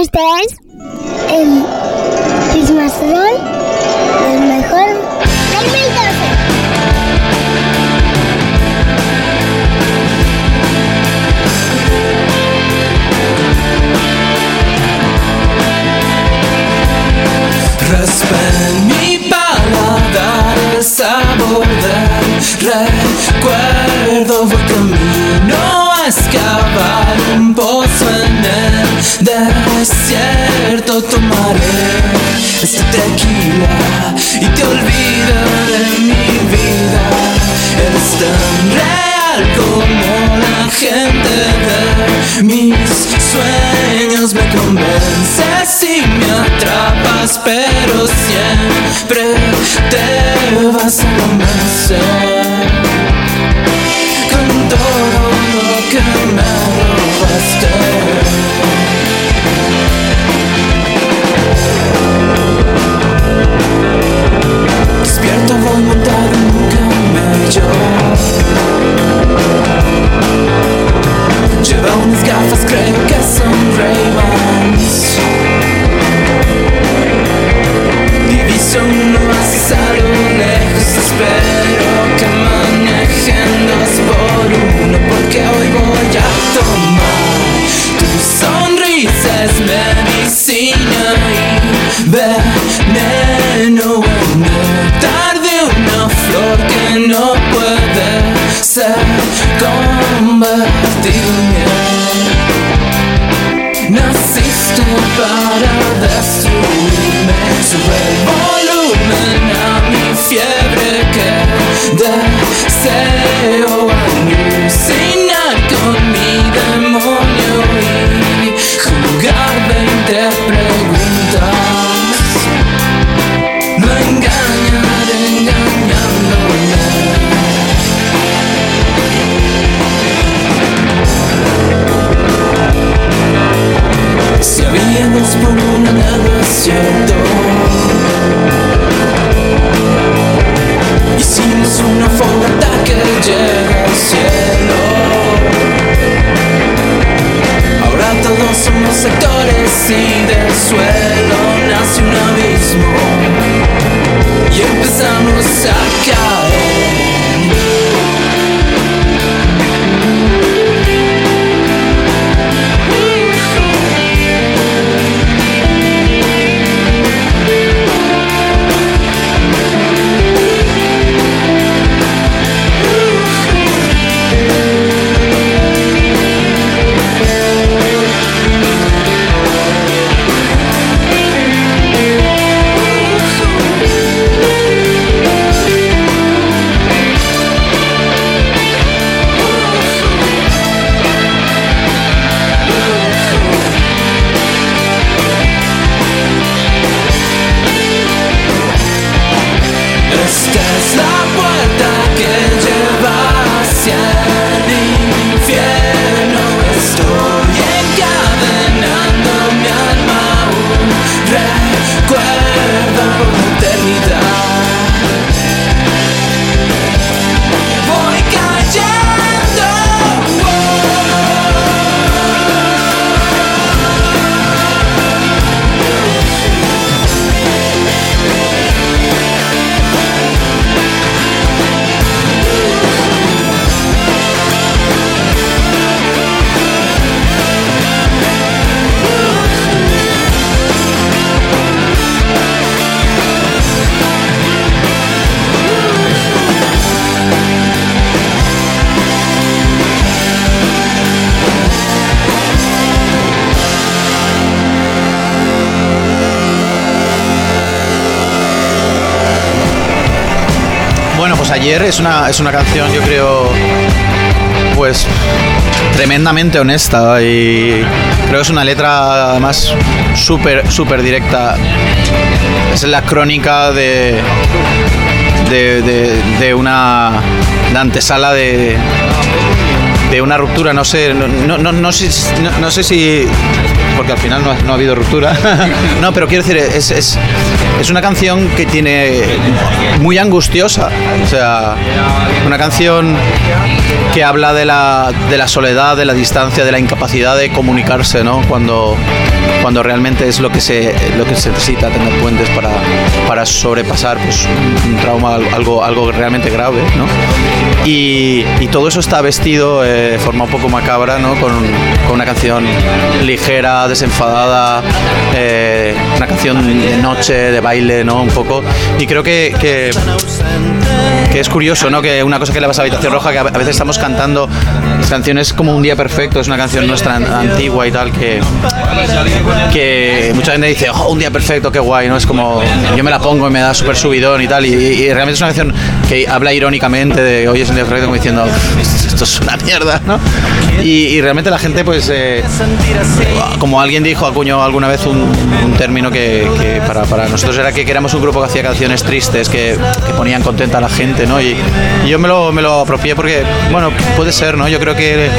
Este es el Christmas el mejor 2012. Raspa mi paladar el sabor del recuerdo voy camino a excavar un pozo en el desierto tomaré esta tequila y te olvido de mi vida. Eres tan real como la gente de mis sueños. Me convences y me atrapas, pero siempre te vas a convencer con todo lo que me robaste. Despierto voy montado en un camello Lleva unas gafas, creo que son Ray-Bans Diviso uno hacia a lo lejos Espero que manejen dos por uno Porque hoy voy a tomar Tu sonrisa don't llega al cielo. Ahora todos somos sectores y del suelo. Nace un abismo Y empezamos a caer es una, es una canción, yo creo, pues tremendamente honesta y creo que es una letra además súper, súper directa. Es la crónica de, de, de- de una de antesala de, una ruptura, no sé, no, no, no, no sé, no, sé si porque al final no ha habido ruptura. no, pero quiero decir, es, es, es una canción que tiene muy angustiosa. O sea, una canción que habla de la, de la soledad, de la distancia, de la incapacidad de comunicarse, ¿no? Cuando, cuando realmente es lo que se, lo que se necesita, tener puentes para, para sobrepasar pues, un, trauma, algo, algo realmente grave, ¿no? Y, y todo eso está vestido eh, de forma un poco macabra, ¿no? Con, con una canción ligera, desenfadada, eh, una canción de noche, de baile, ¿no? Un poco. Y creo que, que, que es curioso, ¿no? Que una cosa que le pasa a Habitación Roja, que a veces estamos cantando canciones como Un Día Perfecto, es una canción nuestra an- antigua y tal, que, que mucha gente dice, oh, Un Día Perfecto, qué guay, ¿no? Es como, yo me la pongo y me da súper subidón y tal, y, y realmente es una canción que habla irónicamente de hoy es un día perfecto, como diciendo, esto es una mierda, ¿no? Y, y realmente la gente, pues, eh, como alguien dijo, acuñó alguna vez un, un término que, que para, para nosotros era que éramos un grupo que hacía canciones tristes, que, que ponían contenta a la gente, ¿no? Y, yo me lo, me lo apropié porque, bueno, puede ser, ¿no? Yo creo que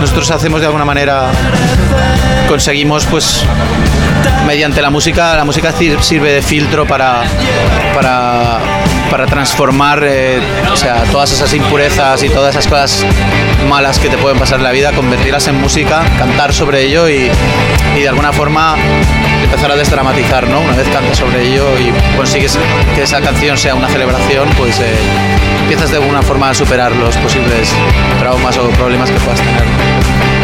nosotros hacemos de alguna manera, conseguimos, pues, mediante la música, la música sir- sirve de filtro para, para, para transformar eh, o sea, todas esas impurezas y todas esas cosas malas que te pueden pasar en la vida, convertirlas en música, cantar sobre ello y, de alguna forma empezar a desdramatizar, ¿no? Una vez cantas sobre ello y consigues que esa canción sea una celebración, pues eh, empiezas de alguna forma a superar los posibles traumas o problemas que puedas tener.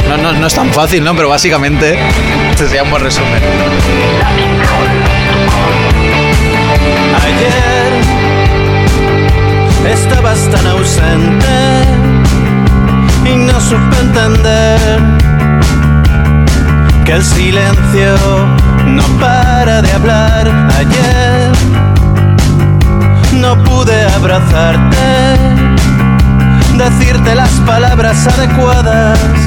No, no, es tan fácil, ¿no? Pero básicamente ese sería un buen resumen. Ayer estabas tan ausente y no supe entender que el silencio no para de hablar. Ayer no pude abrazarte, decirte las palabras adecuadas.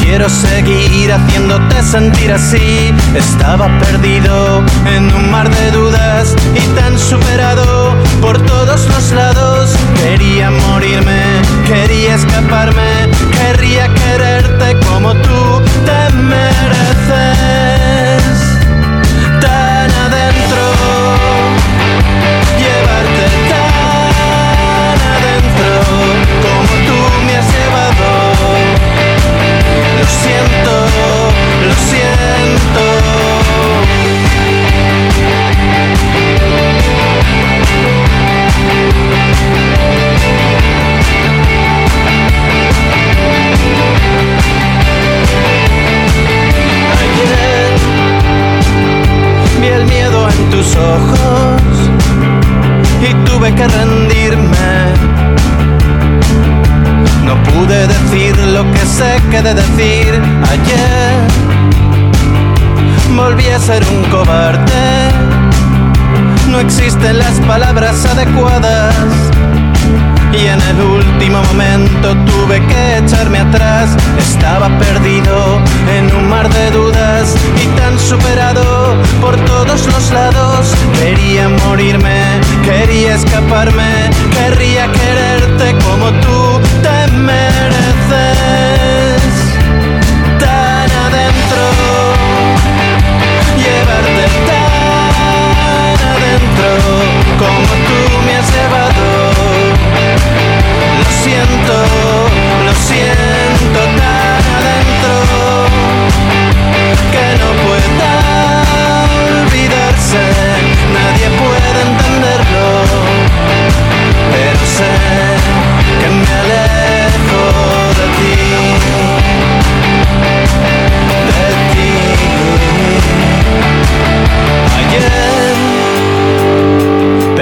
Quiero seguir haciéndote sentir así. Estaba perdido en un mar de dudas y tan superado por todos los lados. Quería morirme, quería escaparme, querría quererte como tú te mereces. Que rendirme. No pude decir lo que sé que de decir ayer. Volví a ser un cobarde. No existen las palabras adecuadas. Y en el último momento tuve que echarme atrás. Estaba perdido en un mar de dudas y tan superado por todos los lados. Quería morirme, quería escaparme, querría quererte como tú te mereces. Como tú me has llevado. Lo siento,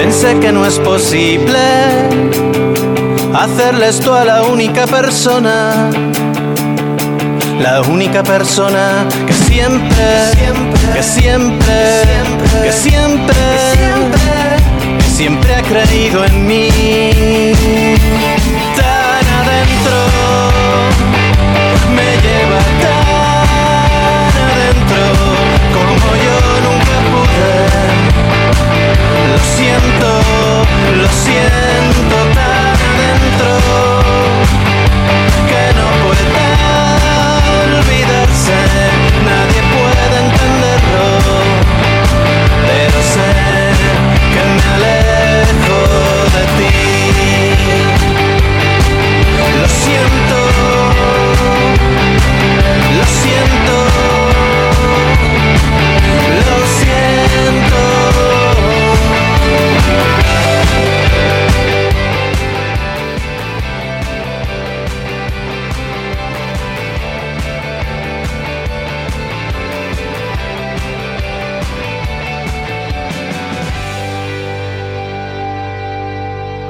pensé que no es posible hacerle esto a la única persona. La única persona que siempre, que siempre, que siempre, que siempre ha creído en mí. Tan adentro, me lleva tan adentro como yo nunca pude. Lo siento, lo siento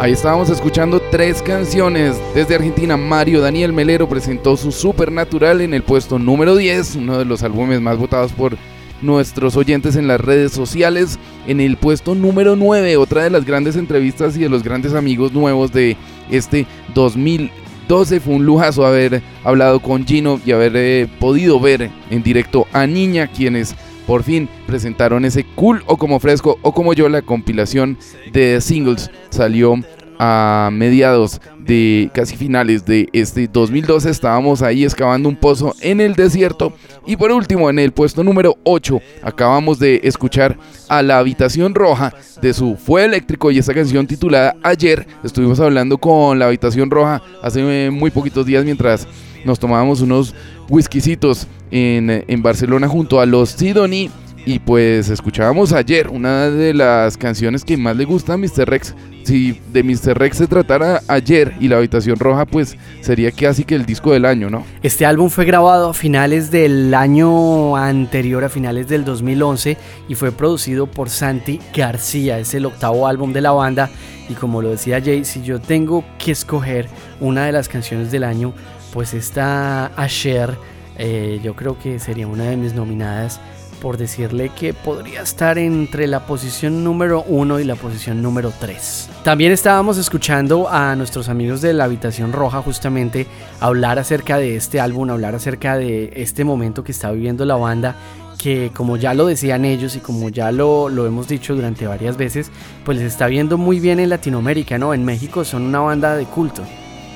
Ahí estábamos escuchando tres canciones. Desde Argentina, Mario Daniel Melero presentó su Supernatural en el puesto número 10, uno de los álbumes más votados por nuestros oyentes en las redes sociales. En el puesto número 9, otra de las grandes entrevistas y de los grandes amigos nuevos de este 2012. Fue un lujazo haber hablado con Gino y haber eh, podido ver en directo a Niña, quienes por fin presentaron ese cool o como fresco o como yo la compilación de singles salió a mediados de casi finales de este 2012 estábamos ahí excavando un pozo en el desierto. Y por último en el puesto número 8 acabamos de escuchar a la habitación roja de su Fue Eléctrico. Y esta canción titulada Ayer estuvimos hablando con la habitación roja hace muy poquitos días mientras nos tomábamos unos whiskycitos en, en Barcelona junto a los Sidoni. Y pues escuchábamos ayer una de las canciones que más le gusta a Mr. Rex. Si de Mr. Rex se tratara ayer y la habitación roja, pues sería casi que el disco del año, ¿no? Este álbum fue grabado a finales del año anterior, a finales del 2011, y fue producido por Santi García. Es el octavo álbum de la banda. Y como lo decía Jay, si yo tengo que escoger una de las canciones del año, pues esta Asher eh, yo creo que sería una de mis nominadas por decirle que podría estar entre la posición número 1 y la posición número 3. También estábamos escuchando a nuestros amigos de la Habitación Roja justamente hablar acerca de este álbum, hablar acerca de este momento que está viviendo la banda que como ya lo decían ellos y como ya lo, lo, hemos dicho durante varias veces, pues les está viendo muy bien en Latinoamérica, ¿no? En México son una banda de culto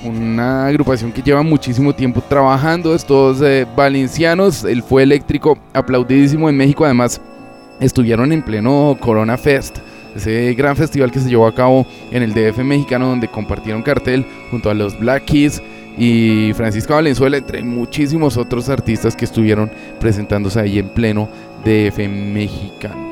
una agrupación que lleva muchísimo tiempo trabajando, estos eh, valencianos, el fue eléctrico, aplaudidísimo en México, además estuvieron en pleno Corona Fest, ese gran festival que se llevó a cabo en el DF mexicano donde compartieron cartel junto a los Black Keys y Francisco Valenzuela, entre muchísimos otros artistas que estuvieron presentándose ahí en pleno DF mexicano.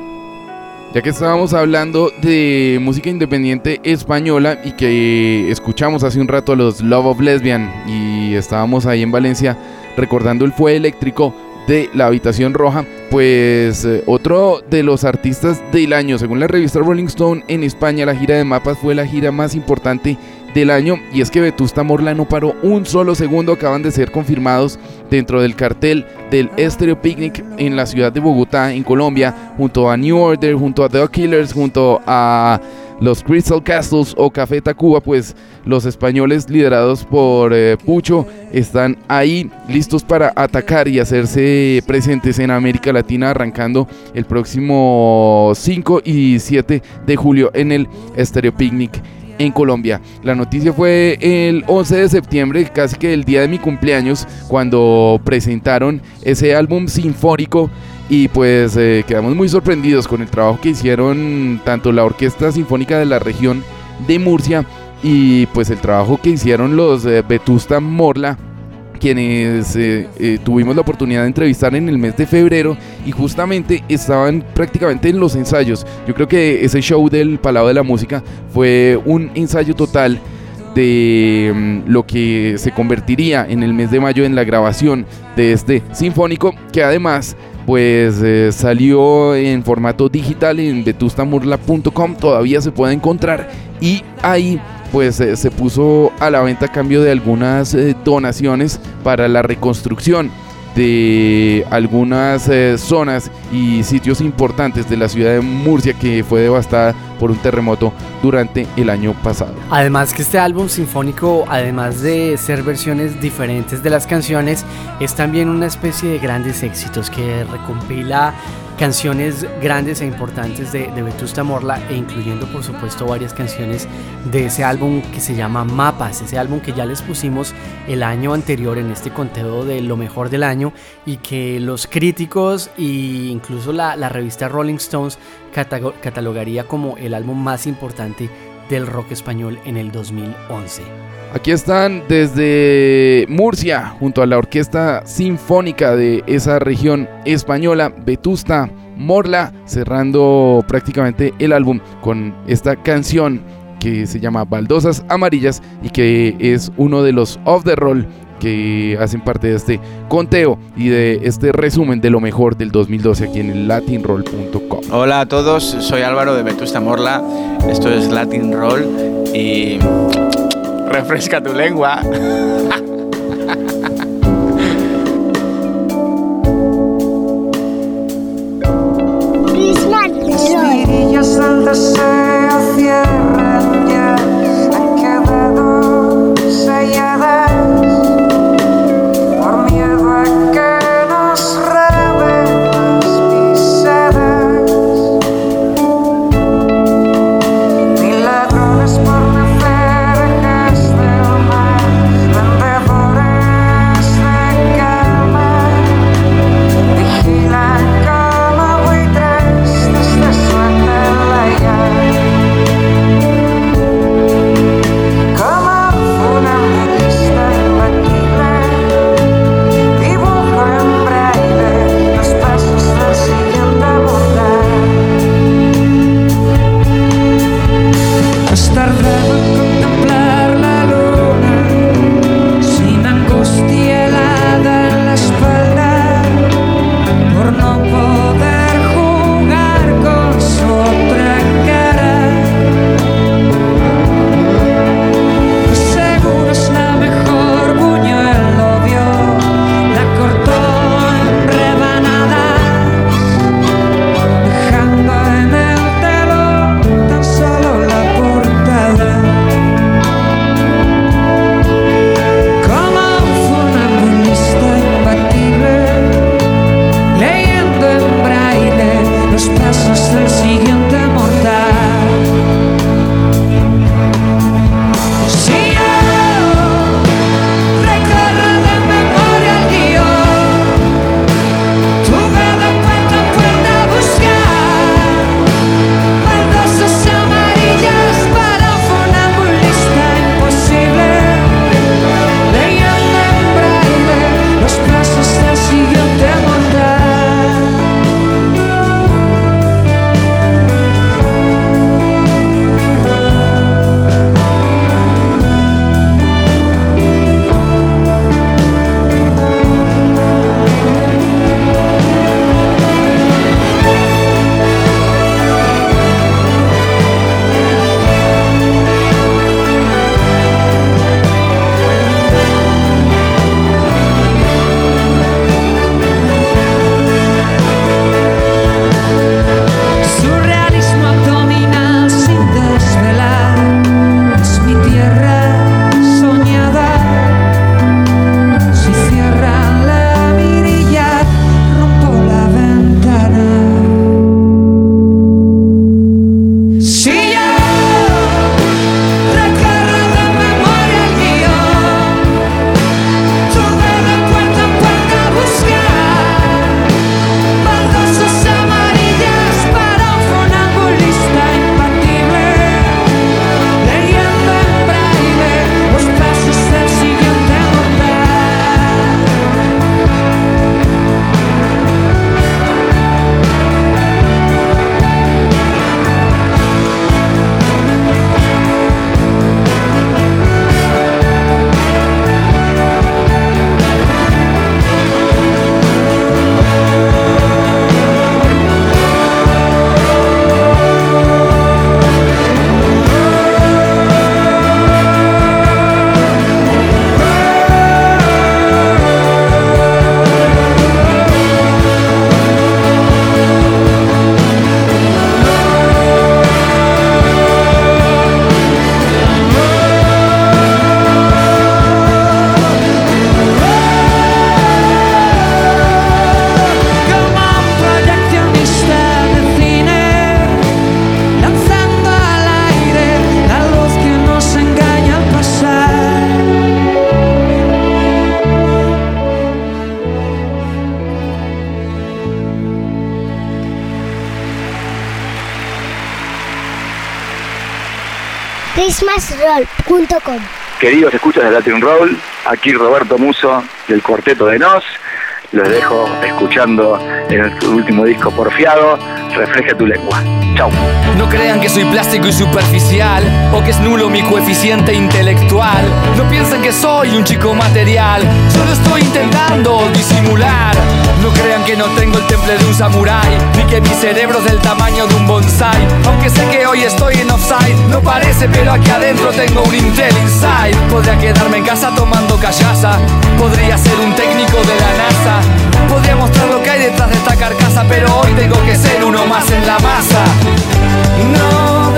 Ya que estábamos hablando de música independiente española y que escuchamos hace un rato a los Love of Lesbian y estábamos ahí en Valencia recordando el fue eléctrico de la habitación roja, pues eh, otro de los artistas del año, según la revista Rolling Stone en España, la gira de mapas fue la gira más importante del año y es que Vetusta Morla no paró un solo segundo, acaban de ser confirmados dentro del cartel del Stereo Picnic en la ciudad de Bogotá, en Colombia, junto a New Order, junto a The Killers, junto a los Crystal Castles o Café Tacuba, pues los españoles liderados por eh, Pucho están ahí listos para atacar y hacerse presentes en América Latina arrancando el próximo 5 y 7 de julio en el Stereo Picnic en Colombia. La noticia fue el 11 de septiembre, casi que el día de mi cumpleaños, cuando presentaron ese álbum sinfónico y pues eh, quedamos muy sorprendidos con el trabajo que hicieron tanto la Orquesta Sinfónica de la región de Murcia y pues el trabajo que hicieron los eh, Vetusta Morla quienes eh, eh, tuvimos la oportunidad de entrevistar en el mes de febrero y justamente estaban prácticamente en los ensayos. Yo creo que ese show del Palau de la Música fue un ensayo total de mm, lo que se convertiría en el mes de mayo en la grabación de este sinfónico que además pues eh, salió en formato digital en vetustamurla.com todavía se puede encontrar y ahí pues eh, se puso a la venta a cambio de algunas eh, donaciones para la reconstrucción de algunas eh, zonas y sitios importantes de la ciudad de Murcia que fue devastada por un terremoto durante el año pasado. Además que este álbum sinfónico, además de ser versiones diferentes de las canciones, es también una especie de grandes éxitos que recompila canciones grandes e importantes de, de, Vetusta Morla e incluyendo por supuesto varias canciones de ese álbum que se llama Mapas, ese álbum que ya les pusimos el año anterior en este conteo de lo mejor del año y que los críticos e incluso la, la revista Rolling Stones catalogaría como el álbum más importante del rock español en el 2011. Aquí están desde Murcia, junto a la Orquesta Sinfónica de esa región española, Vetusta Morla, cerrando prácticamente el álbum con esta canción que se llama Baldosas Amarillas y que es uno de los off the roll que hacen parte de este conteo y de este resumen de lo mejor del 2012 aquí en latinroll.com. Hola a todos, soy Álvaro de Vetusta Morla, esto es Latin Roll y refresca tu lengua. christmasroll.com. Queridos escuchas de Latin Roll, aquí Roberto Muso del cuarteto de Nos. Los dejo escuchando el último disco Porfiado, Refleja tu lengua. Chau. No crean que soy plástico y superficial o que es nulo mi coeficiente intelectual. No piensen que soy un chico material, solo estoy intentando disimular. No crean que no tengo el temple de un samurái, ni que mi cerebro es del tamaño de un bonsai. Aunque sé que hoy estoy en offside, no parece, pero aquí adentro tengo un Intel Inside. Podría quedarme en casa tomando callaza, podría ser un técnico de la NASA, podría mostrar lo que hay detrás de esta carcasa, pero hoy tengo que ser uno más en la masa. No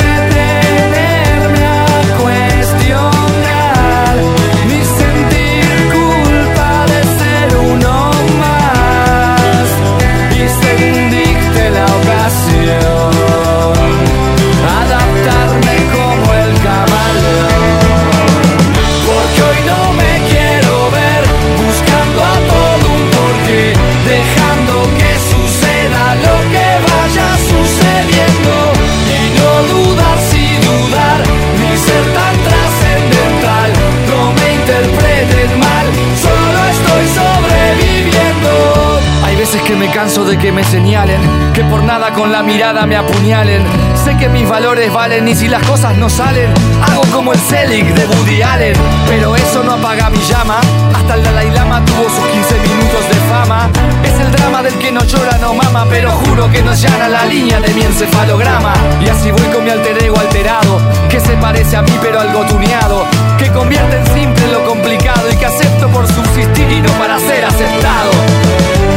que me señalen que por nada con la mirada me apuñalen. Sé que mis valores valen y si las cosas no salen hago como el Selig de Woody Allen. Pero eso no apaga mi llama hasta el Dalai Lama tuvo sus 15 minutos de fama. Es el drama del que no llora no mama pero juro que no llana la línea de mi encefalograma. Y así voy con mi alter ego alterado que se parece a mí pero algo tuneado que convierte en simple lo complicado y que acepto por subsistir y no para ser aceptado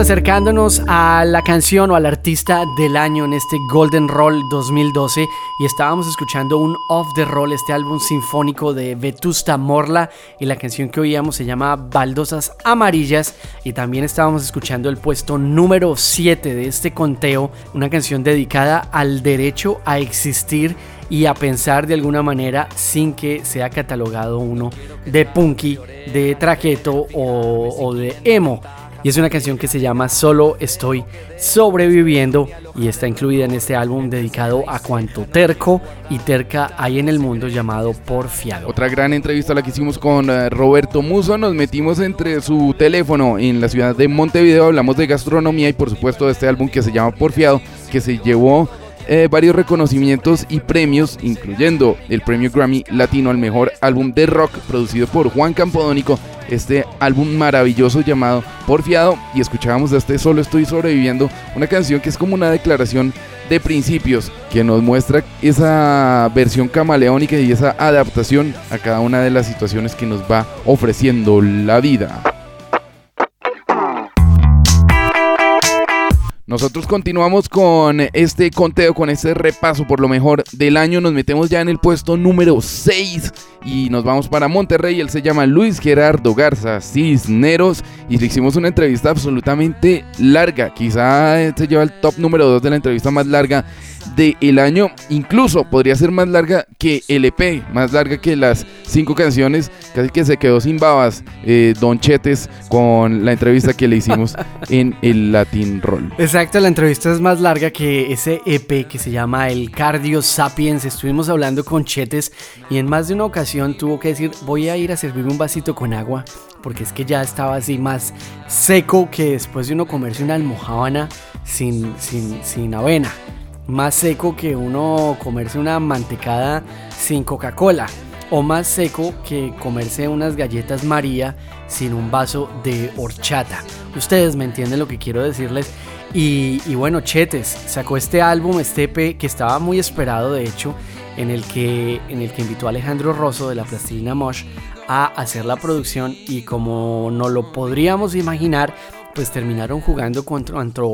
acercándonos a la canción o al artista del año en este Golden Roll 2012 y estábamos escuchando un Off the Roll, este álbum sinfónico de Vetusta Morla y la canción que oíamos se llama Baldosas Amarillas y también estábamos escuchando el puesto número 7 de este conteo, una canción dedicada al derecho a existir y a pensar de alguna manera sin que sea catalogado uno de punky, de traqueto o, o de emo. Y es una canción que se llama Solo estoy sobreviviendo y está incluida en este álbum dedicado a cuanto terco y terca hay en el mundo llamado Porfiado. Otra gran entrevista la que hicimos con eh, Roberto Muso. Nos metimos entre su teléfono en la ciudad de Montevideo. Hablamos de gastronomía y por supuesto de este álbum que se llama Porfiado, que se llevó eh, varios reconocimientos y premios, incluyendo el premio Grammy Latino al mejor álbum de rock producido por Juan Campodónico este álbum maravilloso llamado Porfiado y escuchábamos de este Solo estoy sobreviviendo, una canción que es como una declaración de principios que nos muestra esa versión camaleónica y esa adaptación a cada una de las situaciones que nos va ofreciendo la vida. Nosotros continuamos con este conteo, con este repaso por lo mejor del año. Nos metemos ya en el puesto número 6 y nos vamos para Monterrey. Él se llama Luis Gerardo Garza Cisneros y le hicimos una entrevista absolutamente larga. Quizá se lleva el top número 2 de la entrevista más larga del año. Incluso podría ser más larga que el EP, más larga que las cinco canciones. Casi que se quedó sin babas eh, Don Chetes con la entrevista que le hicimos en el Latin Roll. Exacto, la entrevista es más larga que ese EP que se llama el Cardio Sapiens. Estuvimos hablando con Chetes y en más de una ocasión tuvo que decir voy a ir a servirme un vasito con agua porque es que ya estaba así más seco que después de uno comerse una almohábana sin, sin, sin avena más seco que uno comerse una mantecada sin Coca-Cola o más seco que comerse unas galletas María sin un vaso de horchata. Ustedes me entienden lo que quiero decirles. Y, bueno, Chetes sacó este álbum, este EP, que estaba muy esperado, de hecho, en el que, en el que invitó a Alejandro Rosso de la Plastilina Mosh a hacer la producción y como no lo podríamos imaginar, pues terminaron jugando contra, contra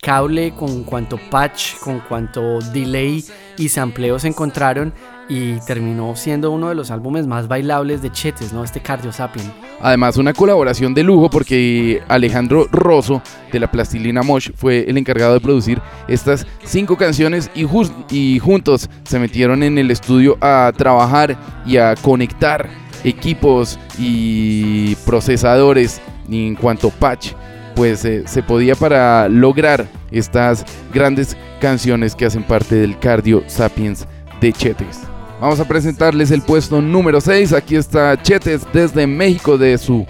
cable, con cuanto patch, con cuanto delay y sampleo se encontraron y terminó siendo uno de los álbumes más bailables de Chetes, ¿no? Este Cardio Sapien. Además, una colaboración de lujo porque Alejandro Rosso de la Plastilina Mosh fue el encargado de producir estas cinco canciones y, y juntos se metieron en el estudio a trabajar y a conectar equipos y procesadores en cuanto patch pues eh, se podía para lograr estas grandes canciones que hacen parte del Cardio Sapiens de Chetes. Vamos a presentarles el puesto número 6. Aquí está Chetes desde México de su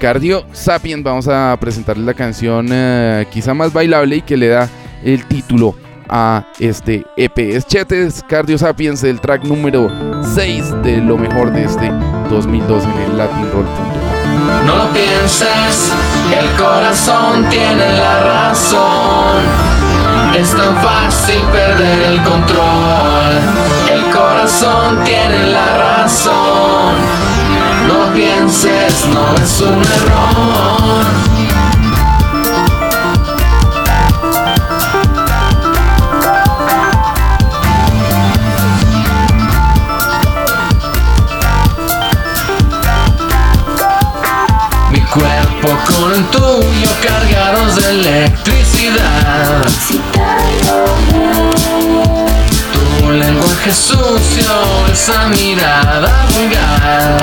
Cardio Sapiens. Vamos a presentarles la canción eh, quizá más bailable y que le da el título a este EP. Es Chetes Cardio Sapiens, el track número 6 de lo mejor de este 2002 en el Latin Roll. No lo pienses, el corazón tiene la razón. Es tan fácil perder el control. El corazón tiene la razón. No pienses, no es un error. El tuyo cargados de electricidad. Tu lenguaje sucio, esa mirada vulgar.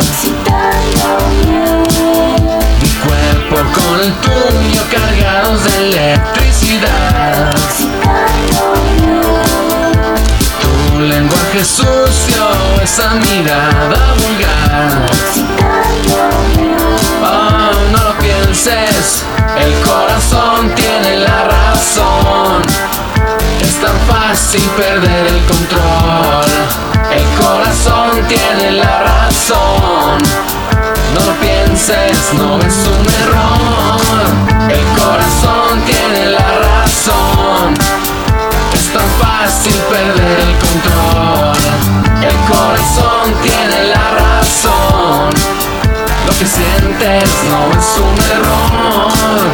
Mi cuerpo con el tuyo cargados de electricidad. Tu lenguaje sucio, esa mirada vulgar. Oh, no el corazón tiene la razón. Es tan fácil perder el control. El corazón tiene la razón. No lo pienses, no es un error. El corazón tiene la razón. Es tan fácil perder el control. El corazón tiene la razón. Lo que sientes no es un error.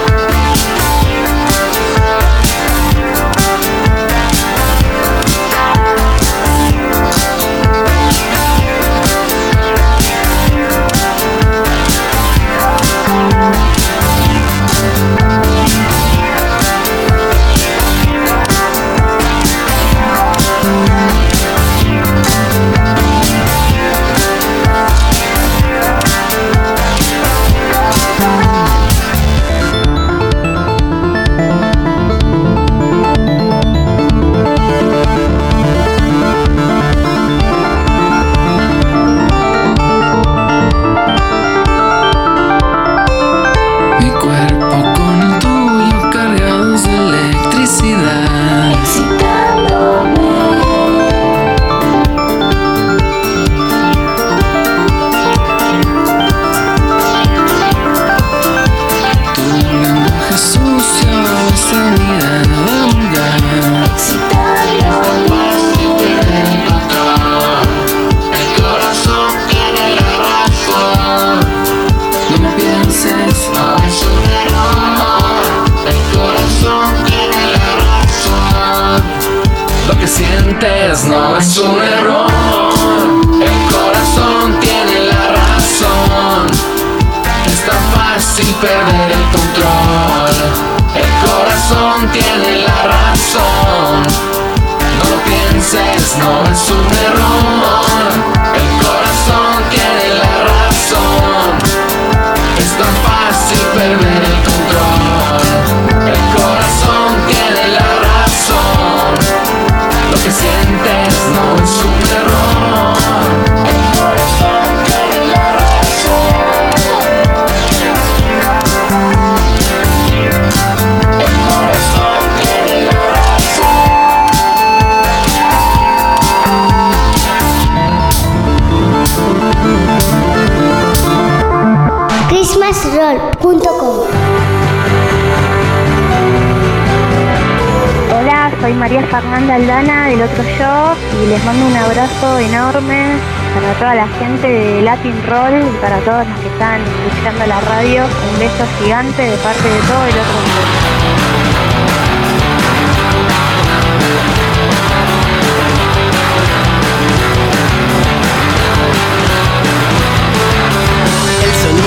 Hola, soy María Fernanda Aldana del otro yo y les mando un abrazo enorme para toda la gente de Latin Roll y para todos los que están escuchando la radio. Un beso gigante de parte de todo el otro mundo.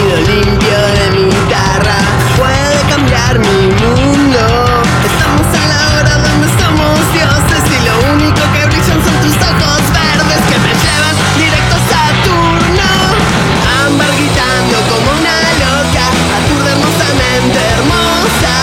Sonido limpio de mi guitarra puede cambiar mi mundo. Estamos a la hora donde somos dioses y lo único que brillan son tus ojos verdes que me llevan directo a Saturno. Ámbar gritando como una loca, aturda hermosamente hermosa,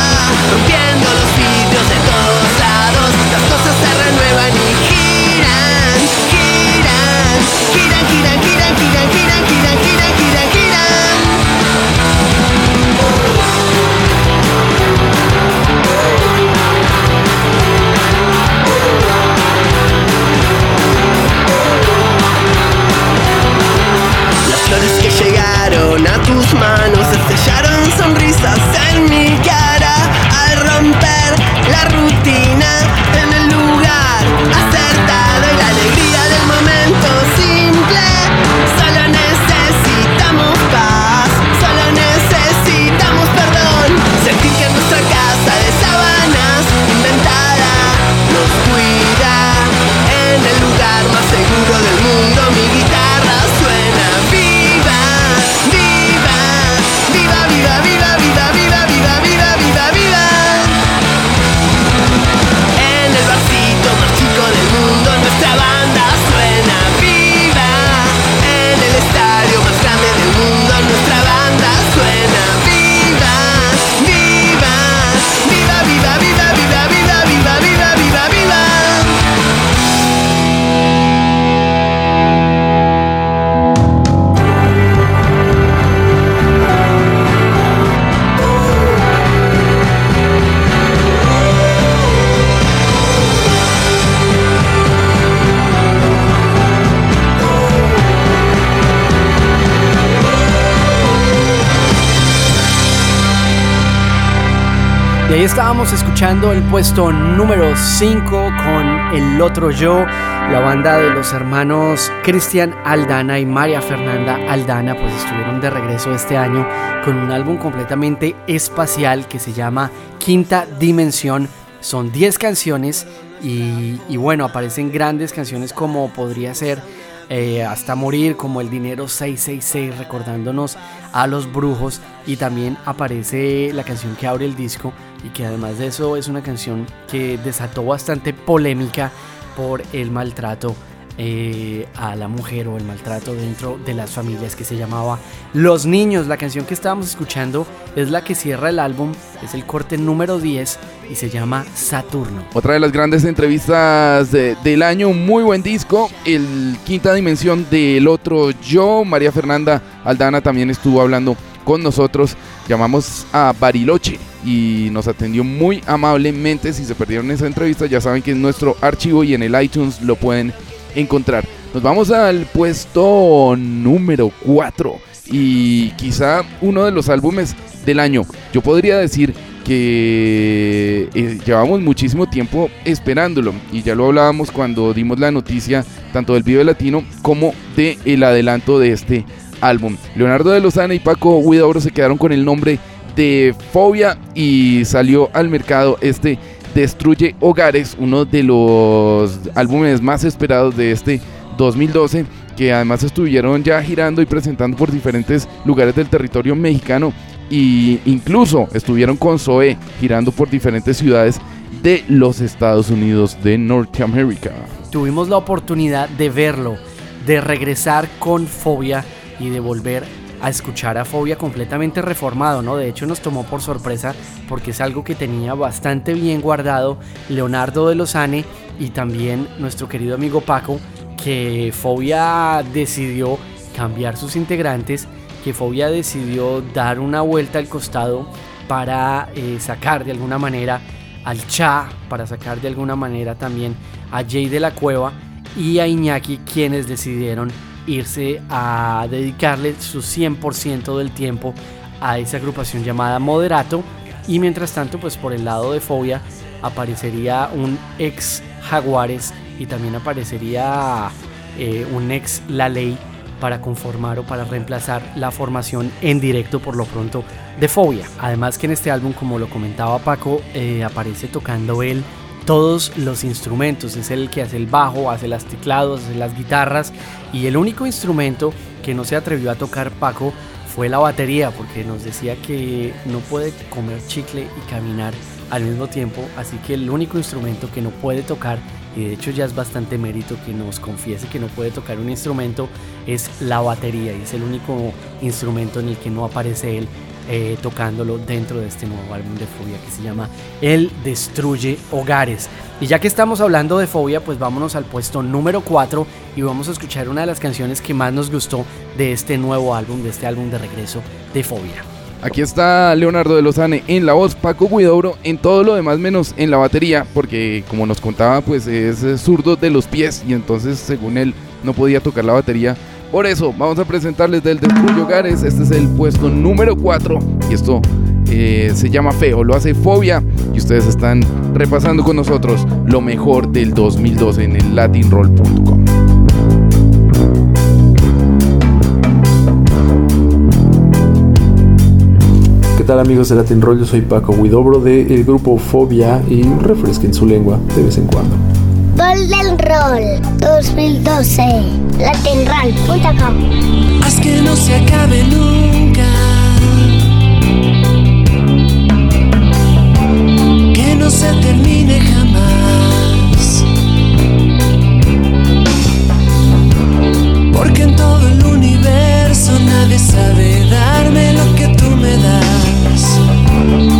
Y ahí estábamos escuchando el puesto número 5 con El Otro Yo, la banda de los hermanos Cristian Aldana y María Fernanda Aldana, pues estuvieron de regreso este año con un álbum completamente espacial que se llama Quinta Dimensión. Son 10 canciones y, y bueno, aparecen grandes canciones como podría ser eh, hasta morir como el dinero 666 recordándonos a los brujos. Y también aparece la canción que abre el disco y que además de eso es una canción que desató bastante polémica por el maltrato eh, a la mujer o el maltrato dentro de las familias que se llamaba Los Niños. La canción que estábamos escuchando es la que cierra el álbum, es el corte número 10 y se llama Saturno. Otra de las grandes entrevistas de- del año, muy buen disco, el quinta dimensión del otro yo, María Fernanda Aldana también estuvo hablando con nosotros, llamamos a Bariloche y nos atendió muy amablemente, si se perdieron esa entrevista ya saben que en nuestro archivo y en el iTunes lo pueden encontrar. Nos vamos al puesto número 4 y quizá uno de los álbumes del año. Yo podría decir que eh, llevamos muchísimo tiempo esperándolo y ya lo hablábamos cuando dimos la noticia tanto del Vive Latino como de el adelanto de este álbum. Leonardo de Lozana y Paco Huidobro se quedaron con el nombre de Fobia y salió al mercado este Destruye Hogares, uno de los álbumes más esperados de este 2012, que además estuvieron ya girando y presentando por diferentes lugares del territorio mexicano e incluso estuvieron con Zoe girando por diferentes ciudades de los Estados Unidos de Norteamérica. Tuvimos la oportunidad de verlo, de regresar con Fobia y de volver a escuchar a Fobia completamente reformado, ¿no? De hecho nos tomó por sorpresa porque es algo que tenía bastante bien guardado Leonardo de Lozane y también nuestro querido amigo Paco, que Fobia decidió cambiar sus integrantes, que Fobia decidió dar una vuelta al costado para eh, sacar de alguna manera al Cha, para sacar de alguna manera también a Jay de la Cueva y a Iñaki, quienes decidieron irse a dedicarle su 100% del tiempo a esa agrupación llamada Moderato. Y mientras tanto, pues por el lado de Fobia aparecería un ex Jaguares y también aparecería eh, un ex La Ley para conformar o para reemplazar la formación en directo por lo pronto de Fobia. Además que en este álbum, como lo comentaba Paco, eh, aparece tocando él todos los instrumentos. Es el que hace el bajo, hace las teclados, hace las guitarras. Y el único instrumento que no se atrevió a tocar Paco fue la batería, porque nos decía que no puede comer chicle y caminar al mismo tiempo. Así que el único instrumento que no puede tocar, y de hecho ya es bastante mérito que nos confiese que no puede tocar un instrumento, es la batería. Y es el único instrumento en el que no aparece él eh, tocándolo dentro de este nuevo álbum de Fobia que se llama El Destruye Hogares. Y ya que estamos hablando de Fobia, pues vámonos al puesto número 4 y vamos a escuchar una de las canciones que más nos gustó de este nuevo álbum, de este álbum de regreso de Fobia. Aquí está Leonardo de Lozane en la voz, Paco Guidobro en todo lo demás menos en la batería, porque como nos contaba, pues es zurdo de los pies y entonces según él no podía tocar la batería por eso vamos a presentarles del Destruyo Hogares. Este es el puesto número 4 y esto eh, se llama Feo, lo hace Fobia y ustedes están repasando con nosotros lo mejor del 2012 en el latinroll.com. ¿Qué tal amigos de Latin Roll? Yo soy Paco Huidobro del grupo Fobia y refresquen su lengua de vez en cuando. Golden Roll 2012 latinroll.com Haz que no se acabe nunca. Que no se termine jamás. Porque en todo el universo nadie sabe darme lo que tú me das.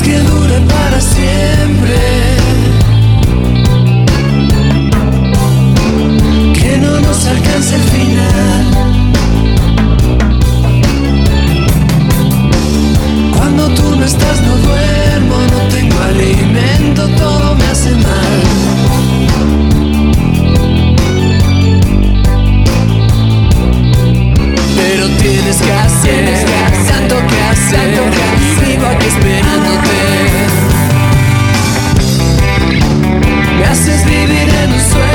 Que dure para siempre. Que no nos alcance el final. Cuando tú no estás no duermo, no tengo alimento, todo me hace mal. Pero tienes que hacer tanto que hacer y vivo aquí esperándote. Me haces vivir en un sueño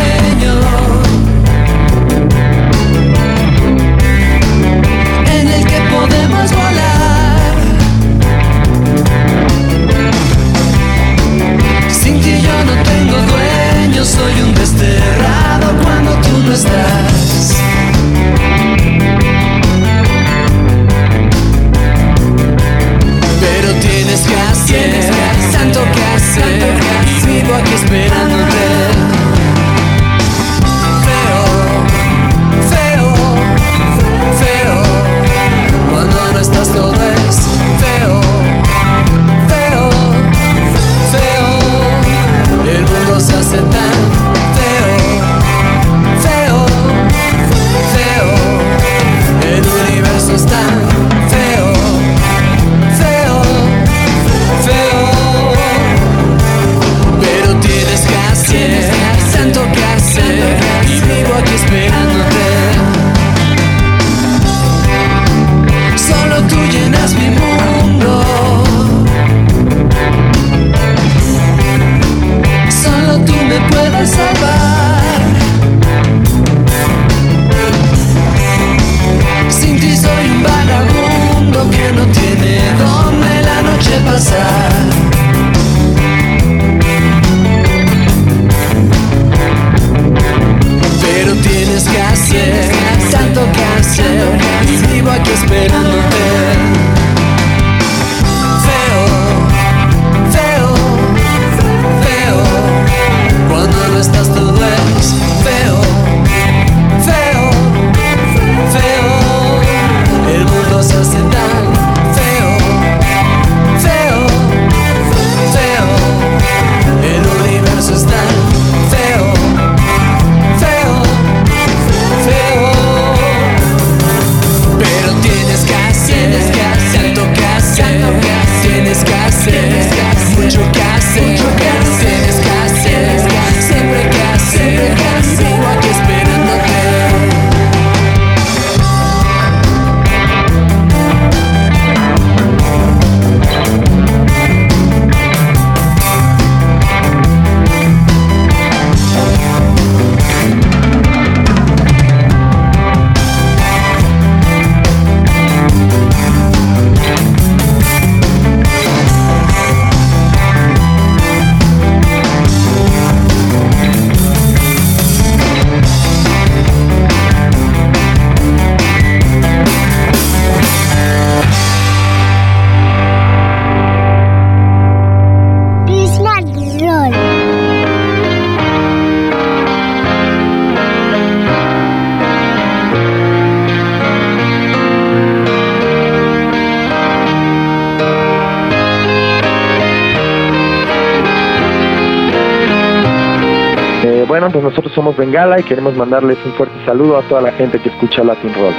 somos Bengala y queremos mandarles un fuerte saludo a toda la gente que escucha Latin Roll.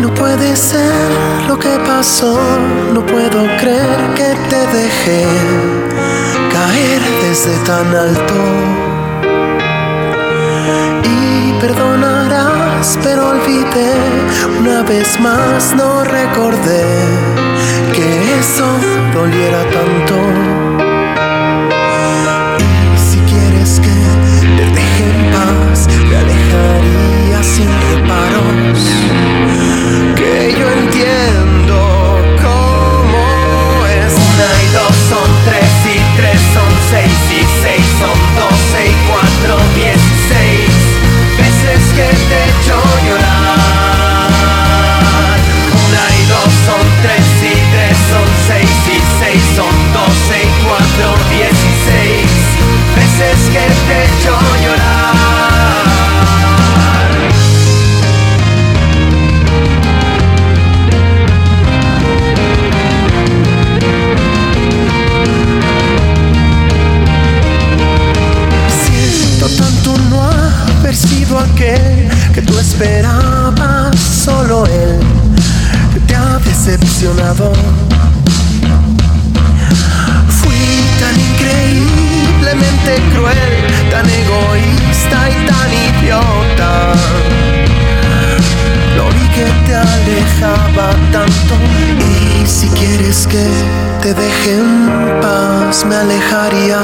No puede ser lo que pasó, no puedo creer que te dejé caer desde tan alto. Y perdonarás, pero olvidé, una vez más no recordé que eso doliera tanto. Alejaría sin reparos. Que yo entiendo cómo es. Una y dos son tres y tres son seis y seis son doce y cuatro dieciséis veces que te he hecho llorar. Una y dos son tres y tres son seis y seis son doce y cuatro dieciséis veces que te he hecho llorar.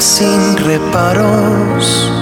Sin reparos.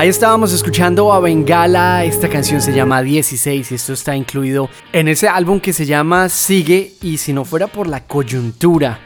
Ahí estábamos escuchando a Bengala, esta canción se llama 16 y esto está incluido en ese álbum que se llama Sigue y si no fuera por la coyuntura,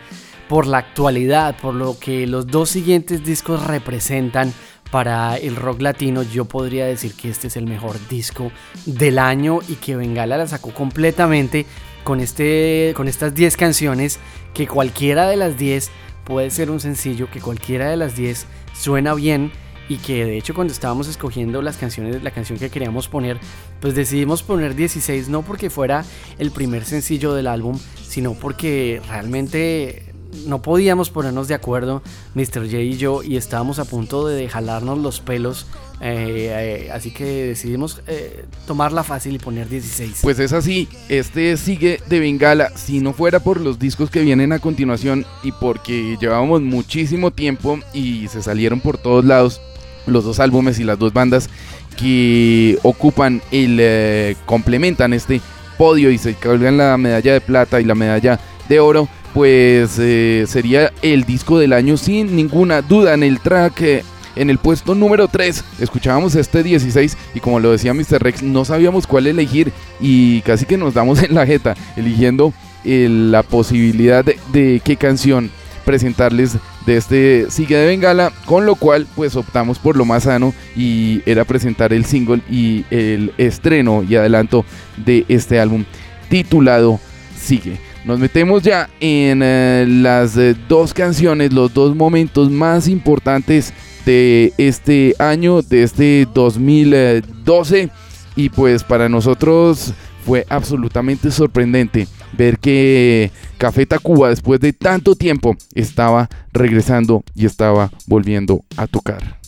por la actualidad, por lo que los dos siguientes discos representan para el rock latino, yo podría decir que este es el mejor disco del año y que Bengala la sacó completamente con, este, con estas 10 canciones, que cualquiera de las 10 puede ser un sencillo, que cualquiera de las 10 suena bien y que de hecho cuando estábamos escogiendo las canciones, la canción que queríamos poner, pues decidimos poner 16 no porque fuera el primer sencillo del álbum, sino porque realmente no podíamos ponernos de acuerdo, Mr. J y yo, y estábamos a punto de jalarnos los pelos. eh, eh, así que decidimos eh, tomarla fácil y poner 16. Pues es así, este sigue de Bengala. Si no fuera por los discos que vienen a continuación y porque llevábamos muchísimo tiempo y se salieron por todos lados los dos álbumes y las dos bandas que ocupan el eh, complementan este podio y se colgan la medalla de plata y la medalla de oro, pues eh, sería el disco del año sin ninguna duda en el track. eh, en el puesto número 3 escuchábamos este 16 y como lo decía Mr. Rex no sabíamos cuál elegir y casi que nos damos en la jeta eligiendo eh, la posibilidad de, de qué canción presentarles de este Sigue de Bengala, con lo cual pues optamos por lo más sano y era presentar el single y el estreno y adelanto de este álbum titulado Sigue. Nos metemos ya en eh, las eh, dos canciones, los dos momentos más importantes de este año, de este 2012 y pues para nosotros fue absolutamente sorprendente ver que Café Tacuba después de tanto tiempo estaba regresando y estaba volviendo a tocar.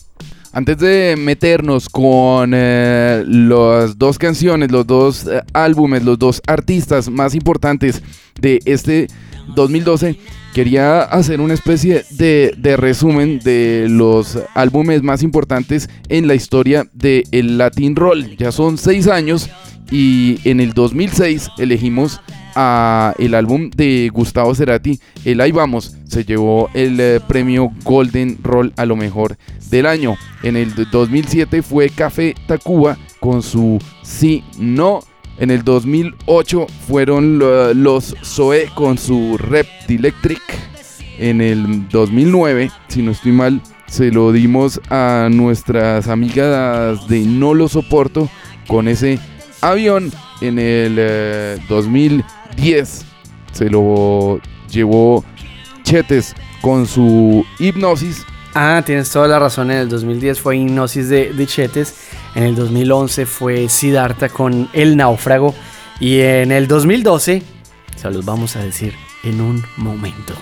Antes de meternos con eh, las dos canciones, los dos eh, álbumes, los dos artistas más importantes de este 2012, quería hacer una especie de, de resumen de los álbumes más importantes en la historia del Latin Roll. Ya son seis años y en el 2006 elegimos el álbum de Gustavo Cerati, el Ahí Vamos, se llevó el eh, premio Golden Roll a lo mejor del año. En el 2007 fue Café Tacuba con su Sí No. En el 2008 fueron lo- los Zoe con su Reptilectric. En el 2009, si no estoy mal, se lo dimos a nuestras amigas de No Lo Soporto con ese avión. En el eh, 2010 se lo llevó Chetes con su hipnosis. Ah, tienes toda la razón. En el 2010 fue Hipnosis de, de Chetes. En el 2011 fue Siddhartha con El Náufrago. Y en el 2012, se los vamos a decir en un momento.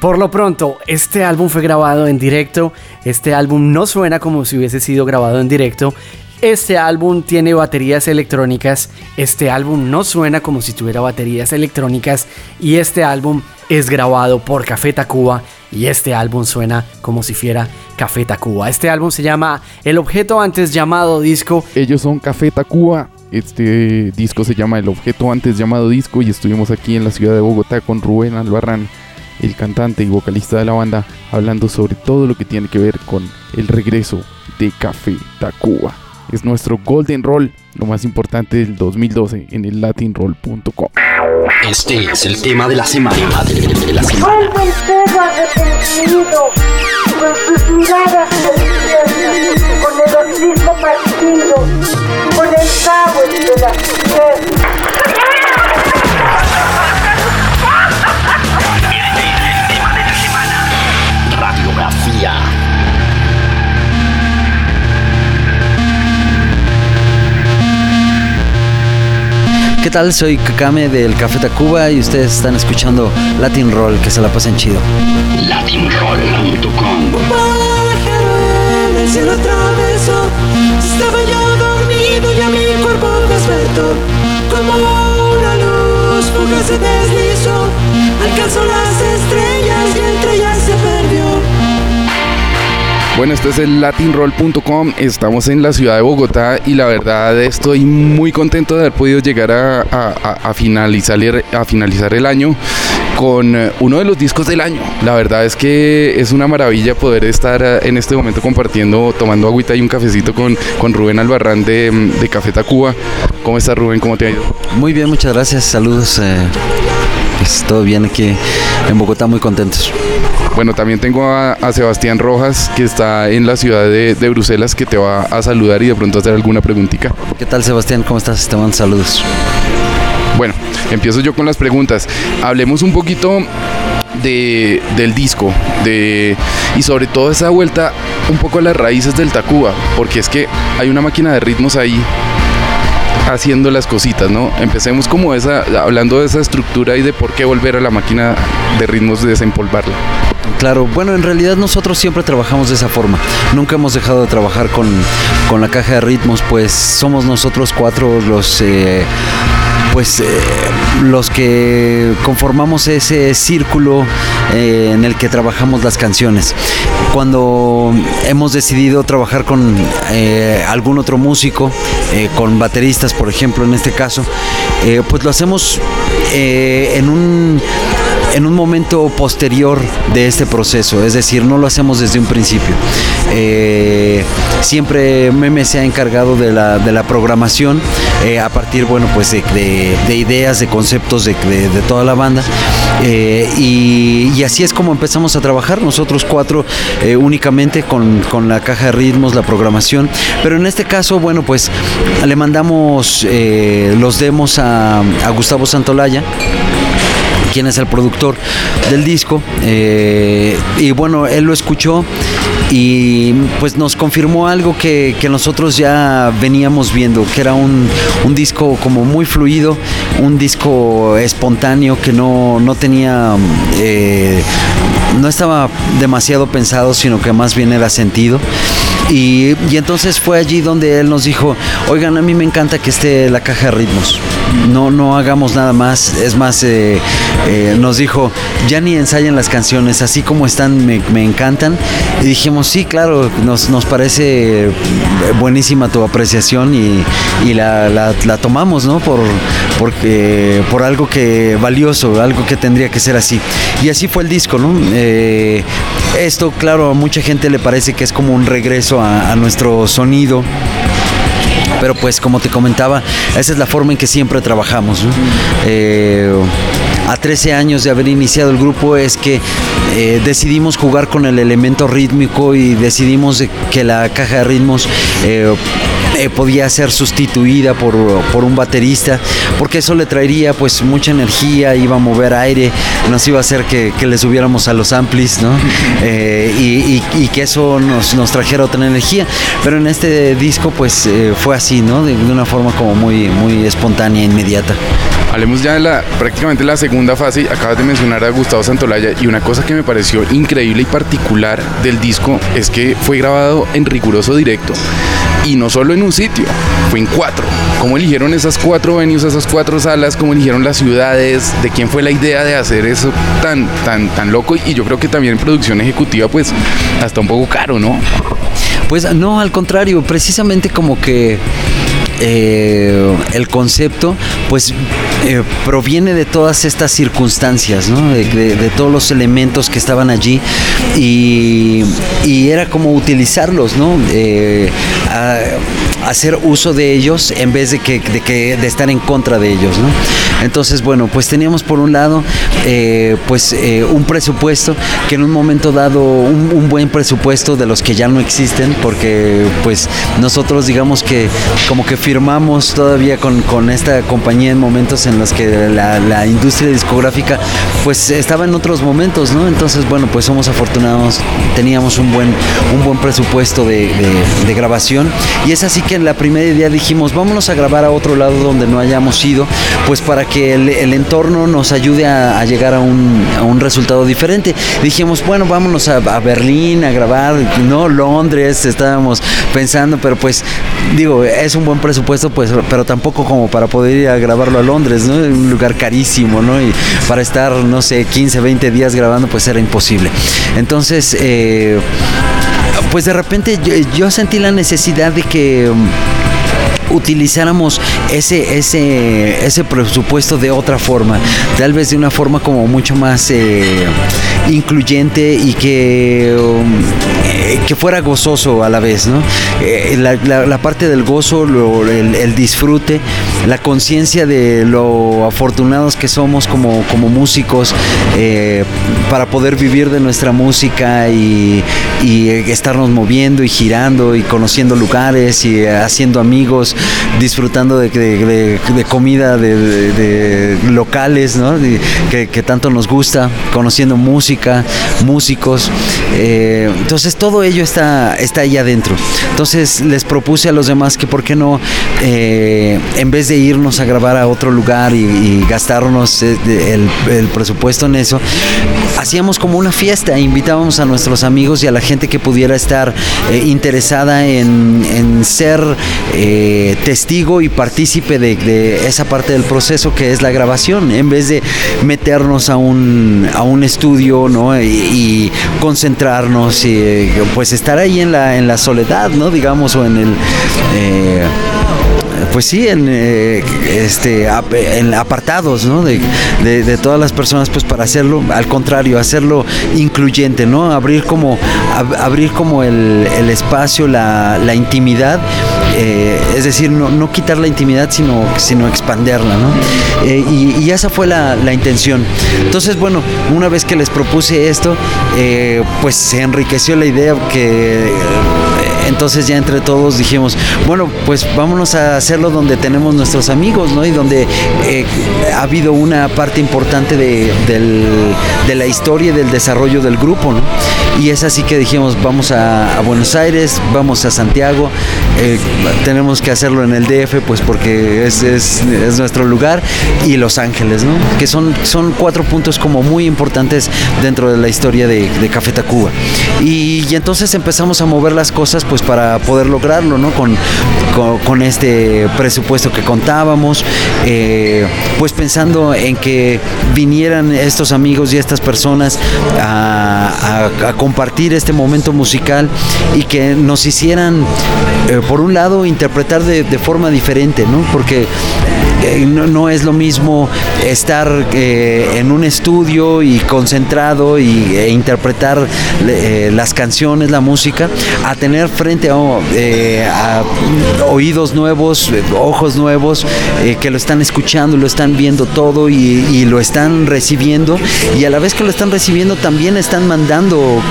Por lo pronto, este álbum fue grabado en directo. Este álbum no suena como si hubiese sido grabado en directo. Este álbum tiene baterías electrónicas. Este álbum no suena como si tuviera baterías electrónicas. Y este álbum es grabado por Café Tacuba. Y este álbum suena como si fuera Café Tacuba. Este álbum se llama El objeto antes llamado disco. Ellos son Café Tacuba. Este disco se llama El objeto antes llamado disco y estuvimos aquí en la ciudad de Bogotá con Rubén Albarrán, el cantante y vocalista de la banda, hablando sobre todo lo que tiene que ver con el regreso de Café Tacuba. Es nuestro Golden Roll, lo más importante del 2012 en el latinroll.com. Este es el tema de la semana. De la semana. Vuelve el perro arrepentido, con sus miradas perdidas, con el hocico partido, con el cabo entre las piernas. Radiografía. ¿Qué tal? Soy Kakame del Café Tacuba y ustedes están escuchando Latin Roll, que se la pasen chido. Latinroll.com. pájaro en el cielo atravesó. Estaba yo dormido y a mi cuerpo despertó. Como una luz fugaz se deslizó. Alcanzó las estrellas y entre Bueno, esto es el latinroll.com. Estamos en la ciudad de Bogotá y la verdad estoy muy contento de haber podido llegar a, a- a- finalizar, a finalizar el año con eh, uno de los discos del año. La verdad es que es una maravilla poder estar eh, en este momento compartiendo, tomando agüita y un cafecito con, con Rubén Albarrán de, mm, de Café Tacuba. ¿Cómo estás Rubén? ¿Cómo te ha ido? Muy bien, muchas gracias. Saludos. eh, pues todo bien aquí en Bogotá, muy contentos. Bueno, también tengo a, a Sebastián Rojas, que está en la ciudad de, de Bruselas, que te va a saludar y de pronto hacer alguna preguntita. ¿Qué tal, Sebastián? ¿Cómo estás? Te mando saludos. Bueno, empiezo yo con las preguntas. Hablemos un poquito de, del disco de, y sobre todo esa vuelta un poco a las raíces del Tacuba, porque es que hay una máquina de ritmos ahí haciendo las cositas, ¿no? Empecemos como esa, hablando de esa estructura y de por qué volver a la máquina de ritmos, desempolvarla. Claro, bueno, en realidad nosotros siempre trabajamos de esa forma. Nunca hemos dejado de trabajar con, con la caja de ritmos, pues somos nosotros cuatro los... eh, pues eh, los que conformamos ese círculo eh, en el que trabajamos las canciones. Cuando hemos decidido trabajar con algún otro músico, con bateristas por ejemplo en este caso, pues lo hacemos en un en un momento posterior de este proceso, es decir, no lo hacemos desde un principio. Eh, siempre Meme se ha encargado de la, de la programación eh, a partir, bueno, pues de, de- de ideas, de conceptos de, toda la banda. Eh, y, y así es como empezamos a trabajar nosotros cuatro únicamente con, con la caja de ritmos, la programación. Pero en este caso, bueno, pues le mandamos los demos a, a Gustavo Santolaya quien es el productor del disco. eh, y bueno, él lo escuchó y pues nos confirmó algo que, que nosotros ya veníamos viendo, que era un, un disco como muy fluido, un disco espontáneo que no, no tenía... eh, no estaba demasiado pensado, sino que más bien era sentido. Y, y entonces fue allí donde él nos dijo, oigan, a mí me encanta que esté la caja de ritmos. No, no hagamos nada más. Es más, eh, eh, nos dijo, ya ni ensayen las canciones, así como están, me, me encantan. Y dijimos, sí, claro, nos, nos parece buenísima tu apreciación y, la, la- tomamos, ¿no? Por, por algo que valioso, algo que tendría que ser así. Y así fue el disco, ¿no? Eh, esto, claro, a mucha gente le parece que es como un regreso a nuestro sonido. Pero pues como te comentaba, esa es la forma en que siempre trabajamos. Eh, a 13 años de haber iniciado el grupo es que eh, decidimos jugar con el elemento rítmico y decidimos de que la caja de ritmos eh, eh, podía ser sustituida por, por un baterista, porque eso le traería pues mucha energía, iba a mover aire, nos iba a hacer que, que le subiéramos a los amplis, ¿no? Eh, y, y- y que eso nos, nos trajera otra energía. Pero en este disco pues eh, fue así, ¿no? De, de una forma como muy, muy espontánea, inmediata. Hablemos ya de la prácticamente la segunda fase. Acabas de mencionar a Gustavo Santolaya y una cosa que me pareció increíble y particular del disco es que fue grabado en riguroso directo y no solo en un sitio, fue en cuatro. ¿Cómo eligieron esas cuatro venues, esas cuatro salas? ¿Cómo eligieron las ciudades? ¿De quién fue la idea de hacer eso tan tan tan loco? Y yo creo que también en producción ejecutiva pues hasta un poco caro, ¿no? Pues no, al contrario, precisamente como que eh, el concepto pues eh, proviene de todas estas circunstancias, de, todos los elementos que estaban allí y, era como utilizarlos, ¿no? Eh, hacer uso de ellos en vez de que, de que de estar en contra de ellos. Entonces, bueno, pues teníamos por un lado pues un presupuesto que en un momento dado, un, un buen presupuesto de los que ya no existen, porque pues nosotros digamos que como que firmamos todavía con, con esta compañía en momentos en los que la, la industria discográfica pues estaba en otros momentos, ¿no? Entonces, bueno, pues somos afortunados, teníamos un buen, un buen presupuesto de, de- grabación y es así que en la primera idea dijimos, vámonos a grabar a otro lado donde no hayamos ido, pues para que el, entorno nos ayude a, a llegar a un, a un resultado diferente. Dijimos, bueno, vámonos a, a Berlín a grabar, no Londres, estábamos pensando, pero pues digo, es un buen presupuesto, pues, pero tampoco como para poder ir a grabarlo a Londres, ¿no? Un lugar carísimo, ¿no? Y para estar, no sé, 15, 20 días grabando, pues era imposible. Entonces, eh, pues de repente yo sentí la necesidad de que utilizáramos ese, ese, ese presupuesto de otra forma, tal vez de una forma como mucho más eh, incluyente y que, um, eh, que fuera gozoso a la vez, ¿no? Eh, la, la- la parte del gozo, lo- el, el disfrute, la conciencia de lo afortunados que somos como, como músicos eh, para poder vivir de nuestra música y, y, eh, estarnos moviendo y girando y conociendo lugares y haciendo amigos, disfrutando de, comida de, locales, ¿no? Que, tanto nos gusta, conociendo música, músicos. eh, entonces todo ello está, está ahí adentro. Entonces les propuse a los demás que por qué no, eh, en vez de irnos a grabar a otro lugar y, gastarnos eh, el, presupuesto en eso, hacíamos como una fiesta, invitábamos a nuestros amigos y a la gente que pudiera estar interesada en, ser testigo y partícipe de, esa parte del proceso que es la grabación, en vez de meternos a un, a un estudio ¿no? y, concentrarnos y pues estar ahí en la, en la soledad, ¿no? digamos, o en el... eh, pues sí, en, eh, este, en apartados ¿no? de, de- todas las personas, pues para hacerlo, al contrario, hacerlo incluyente, ¿no? Abrir como, ab- abrir como el, el espacio, la, la intimidad, eh, es decir, no, no quitar la intimidad, sino, sino expanderla, ¿no? Eh, y, esa fue la, la intención. Entonces, bueno, una vez que les propuse esto, eh, pues se enriqueció la idea que... entonces ya entre todos dijimos, bueno, pues vámonos a hacerlo donde tenemos nuestros amigos, ¿no? Y donde eh, ha habido una parte importante de, del- de la historia y del desarrollo del grupo, ¿no? Y es así que dijimos, vamos a, a Buenos Aires, vamos a Santiago, eh, tenemos que hacerlo en el DF, pues porque es, es- es nuestro lugar, y Los Ángeles, ¿no? Que son, son cuatro puntos como muy importantes dentro de la historia de, de Café Tacuba. Y, y entonces empezamos a mover las cosas pues para poder lograrlo, ¿no? Con, con, este presupuesto que contábamos, eh, pues pensando en que vinieran estos amigos y estas personas a compartir este momento musical y que nos hicieran, eh, por un lado, interpretar de, de forma diferente, ¿no? Porque eh, no, es lo mismo estar eh, en un estudio y concentrado y, e interpretar eh, las canciones, la música, a tener frente a, oídos nuevos, ojos nuevos, que lo están escuchando, lo están viendo todo y, lo están recibiendo y a la vez que lo están recibiendo también están mandando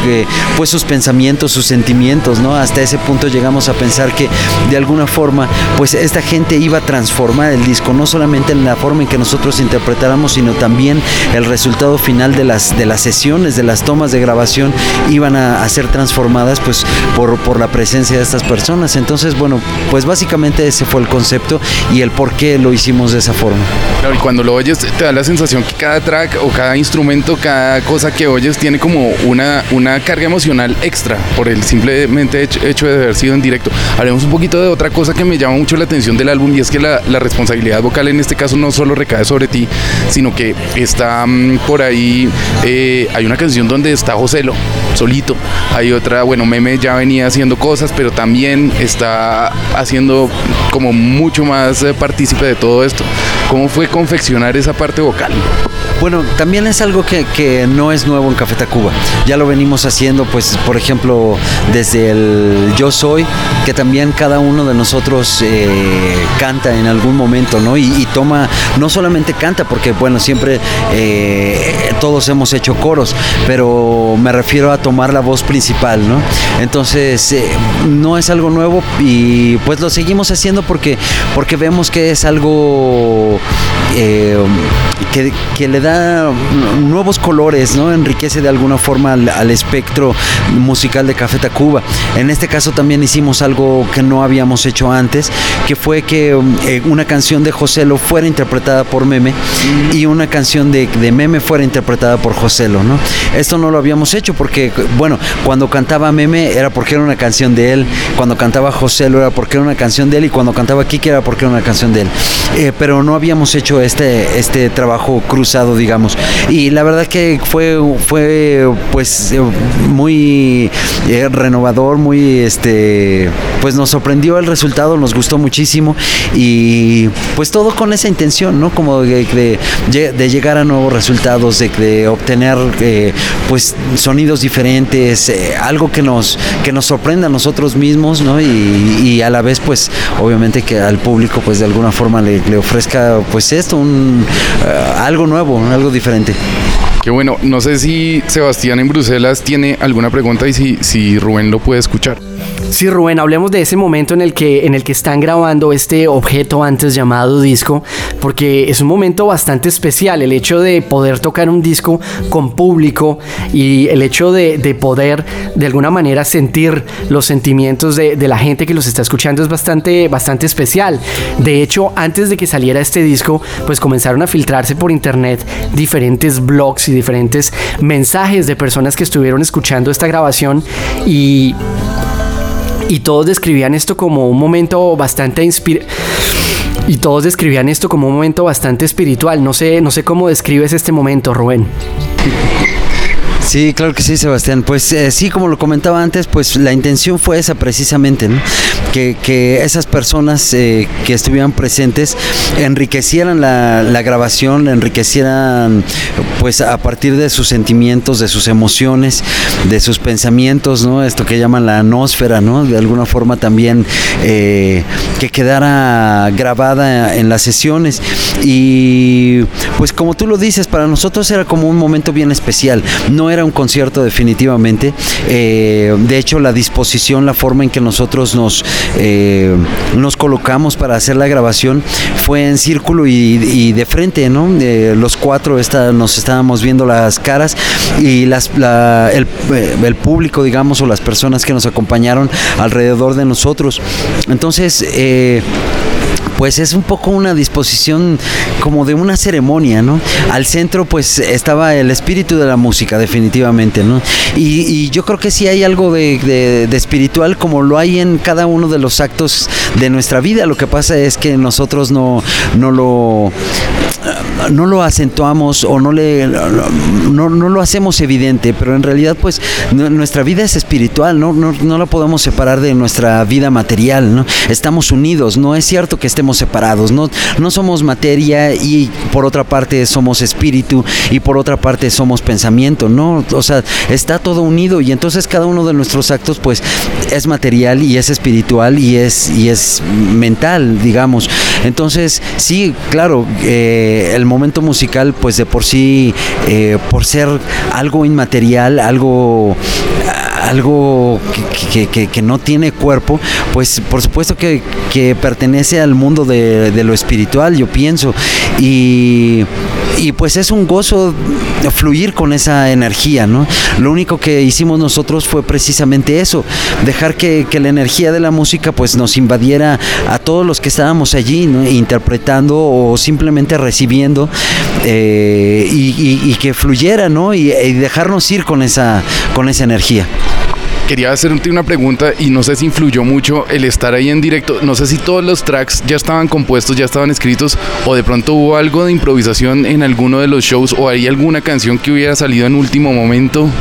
pues sus pensamientos, sus sentimientos, ¿no? Hasta ese punto llegamos a pensar que de alguna forma pues esta gente iba a transformar el disco, no solamente en la forma en que nosotros interpretáramos, sino también el resultado final de las, de las sesiones, de las tomas de grabación, iban a, a ser transformadas pues por, por la presencia de estas personas. Entonces, bueno, pues básicamente ese fue el concepto y el por qué lo hicimos de esa forma. Claro, y cuando lo oyes te da la sensación que cada track o cada instrumento, cada cosa que oyes tiene como una, una carga emocional extra por el simplemente hecho, hecho de haber sido en directo. Hablemos un poquito de otra cosa que me llama mucho la atención del álbum y es que la, la responsabilidad vocal en este caso no solo recae sobre ti, sino que está mm, por ahí, eh, hay una canción donde está Joselo solito, hay otra, bueno, Meme ya venía haciendo cosas, pero también está haciendo como mucho más eh, partícipe de todo esto. ¿Cómo fue confeccionar esa parte vocal? Bueno, también es algo que, que no es nuevo en Café Tacuba. Ya lo venimos haciendo, pues, por ejemplo, desde el Yo Soy, que también cada uno de nosotros eh, canta en algún momento, ¿no? Y, toma, no solamente canta, porque, bueno, siempre eh, todos hemos hecho coros, pero me refiero a tomar la voz principal, ¿no? Entonces, eh, no es algo nuevo y pues lo seguimos haciendo porque, porque vemos que es algo eh, que, que le da nuevos colores, ¿no? Enriquece de alguna forma al, al espectro musical de Café Tacuba. En este caso también hicimos algo que no habíamos hecho antes, que fue que eh, una canción de Joselo fuera interpretada por Meme y una canción de, de Meme fuera interpretada por Joselo, ¿no? Esto no lo habíamos hecho porque, bueno, cuando cantaba Meme era porque era una canción de él, cuando cantaba Joselo era porque era una canción de él y cuando cantaba Kike era porque era una canción de él. Eh, pero no había habíamos hecho este, este trabajo cruzado, digamos. Y la verdad que fue, fue pues eh, muy eh, renovador, muy este pues nos sorprendió el resultado, nos gustó muchísimo y pues todo con esa intención, ¿no? Como de, de- de llegar a nuevos resultados, de, de obtener eh, pues sonidos diferentes, algo que nos, que nos sorprenda a nosotros mismos, ¿no? Y, a la vez pues obviamente que al público pues de alguna forma le, le ofrezca pues esto, un, algo nuevo, algo diferente. Qué bueno, no sé si Sebastián en Bruselas tiene alguna pregunta y si, si Rubén lo puede escuchar. Sí, Rubén, hablemos de ese momento en el que en el que están grabando este objeto antes llamado disco, porque es un momento bastante especial, el hecho de poder tocar un disco con público y el hecho de, de poder de alguna manera sentir los sentimientos de, de la gente que los está escuchando es bastante, bastante especial. De hecho, antes de que saliera este disco, pues comenzaron a filtrarse por internet diferentes blogs y diferentes mensajes de personas que estuvieron escuchando esta grabación y y todos describían esto como un momento bastante inspir y todos describían esto como un momento bastante espiritual. No sé, no sé cómo describes este momento, Rubén. Sí, claro que sí, Sebastián. Pues eh, sí, como lo comentaba antes, pues la intención fue esa precisamente, ¿no? que, que esas personas eh, que estuvieran presentes enriquecieran la, la grabación, enriquecieran pues a partir de sus sentimientos, de sus emociones, de sus pensamientos, ¿no? Esto que llaman la atmósfera, ¿no? De alguna forma también eh, que quedara grabada en las sesiones. Y pues como tú lo dices, para nosotros era como un momento bien especial. No era un concierto definitivamente. Eh, de hecho, la disposición, la forma en que nosotros nos, eh, nos colocamos para hacer la grabación fue en círculo y, y de frente, ¿no? Eh, los cuatro está- nos estábamos viendo las caras y las, la- el, eh, el público, digamos, o las personas que nos acompañaron alrededor de nosotros. Entonces, eh, pues es un poco una disposición como de una ceremonia, ¿no? Al centro pues estaba el espíritu de la música definitivamente, ¿no? Y, y yo creo que sí hay algo de, de- espiritual como lo hay en cada uno de los actos de nuestra vida. Lo que pasa es que nosotros no, no lo no lo acentuamos o no le no, no lo hacemos evidente, pero en realidad pues nu- nuestra vida es espiritual, ¿no? No, no la podemos separar de nuestra vida material, ¿no? Estamos unidos, no es cierto que estemos separados, no, no somos materia y por otra parte somos espíritu y por otra parte somos pensamiento, ¿no? O sea, está todo unido y entonces cada uno de nuestros actos pues es material y es espiritual y es, y es mental, digamos. Entonces, sí, claro, eh, el momento musical, pues de por sí, eh, por ser algo inmaterial, algo algo que- que- que no tiene cuerpo, pues por supuesto que, que pertenece al mundo de, de lo espiritual, yo pienso. Y, y pues es un gozo fluir con esa energía, ¿no? Lo único que hicimos nosotros fue precisamente eso, dejar que, la energía de la música pues nos invadiera a todos los que estábamos allí, ¿no? interpretando o simplemente recibiendo eh, y que fluyera, ¿no? Y, y dejarnos ir con esa, con esa energía. Quería hacerte una pregunta y no sé si influyó mucho el estar ahí en directo. No sé si todos los tracks ya estaban compuestos, ya estaban escritos o de pronto hubo algo de improvisación en alguno de los shows o hay alguna canción que hubiera salido en último momento.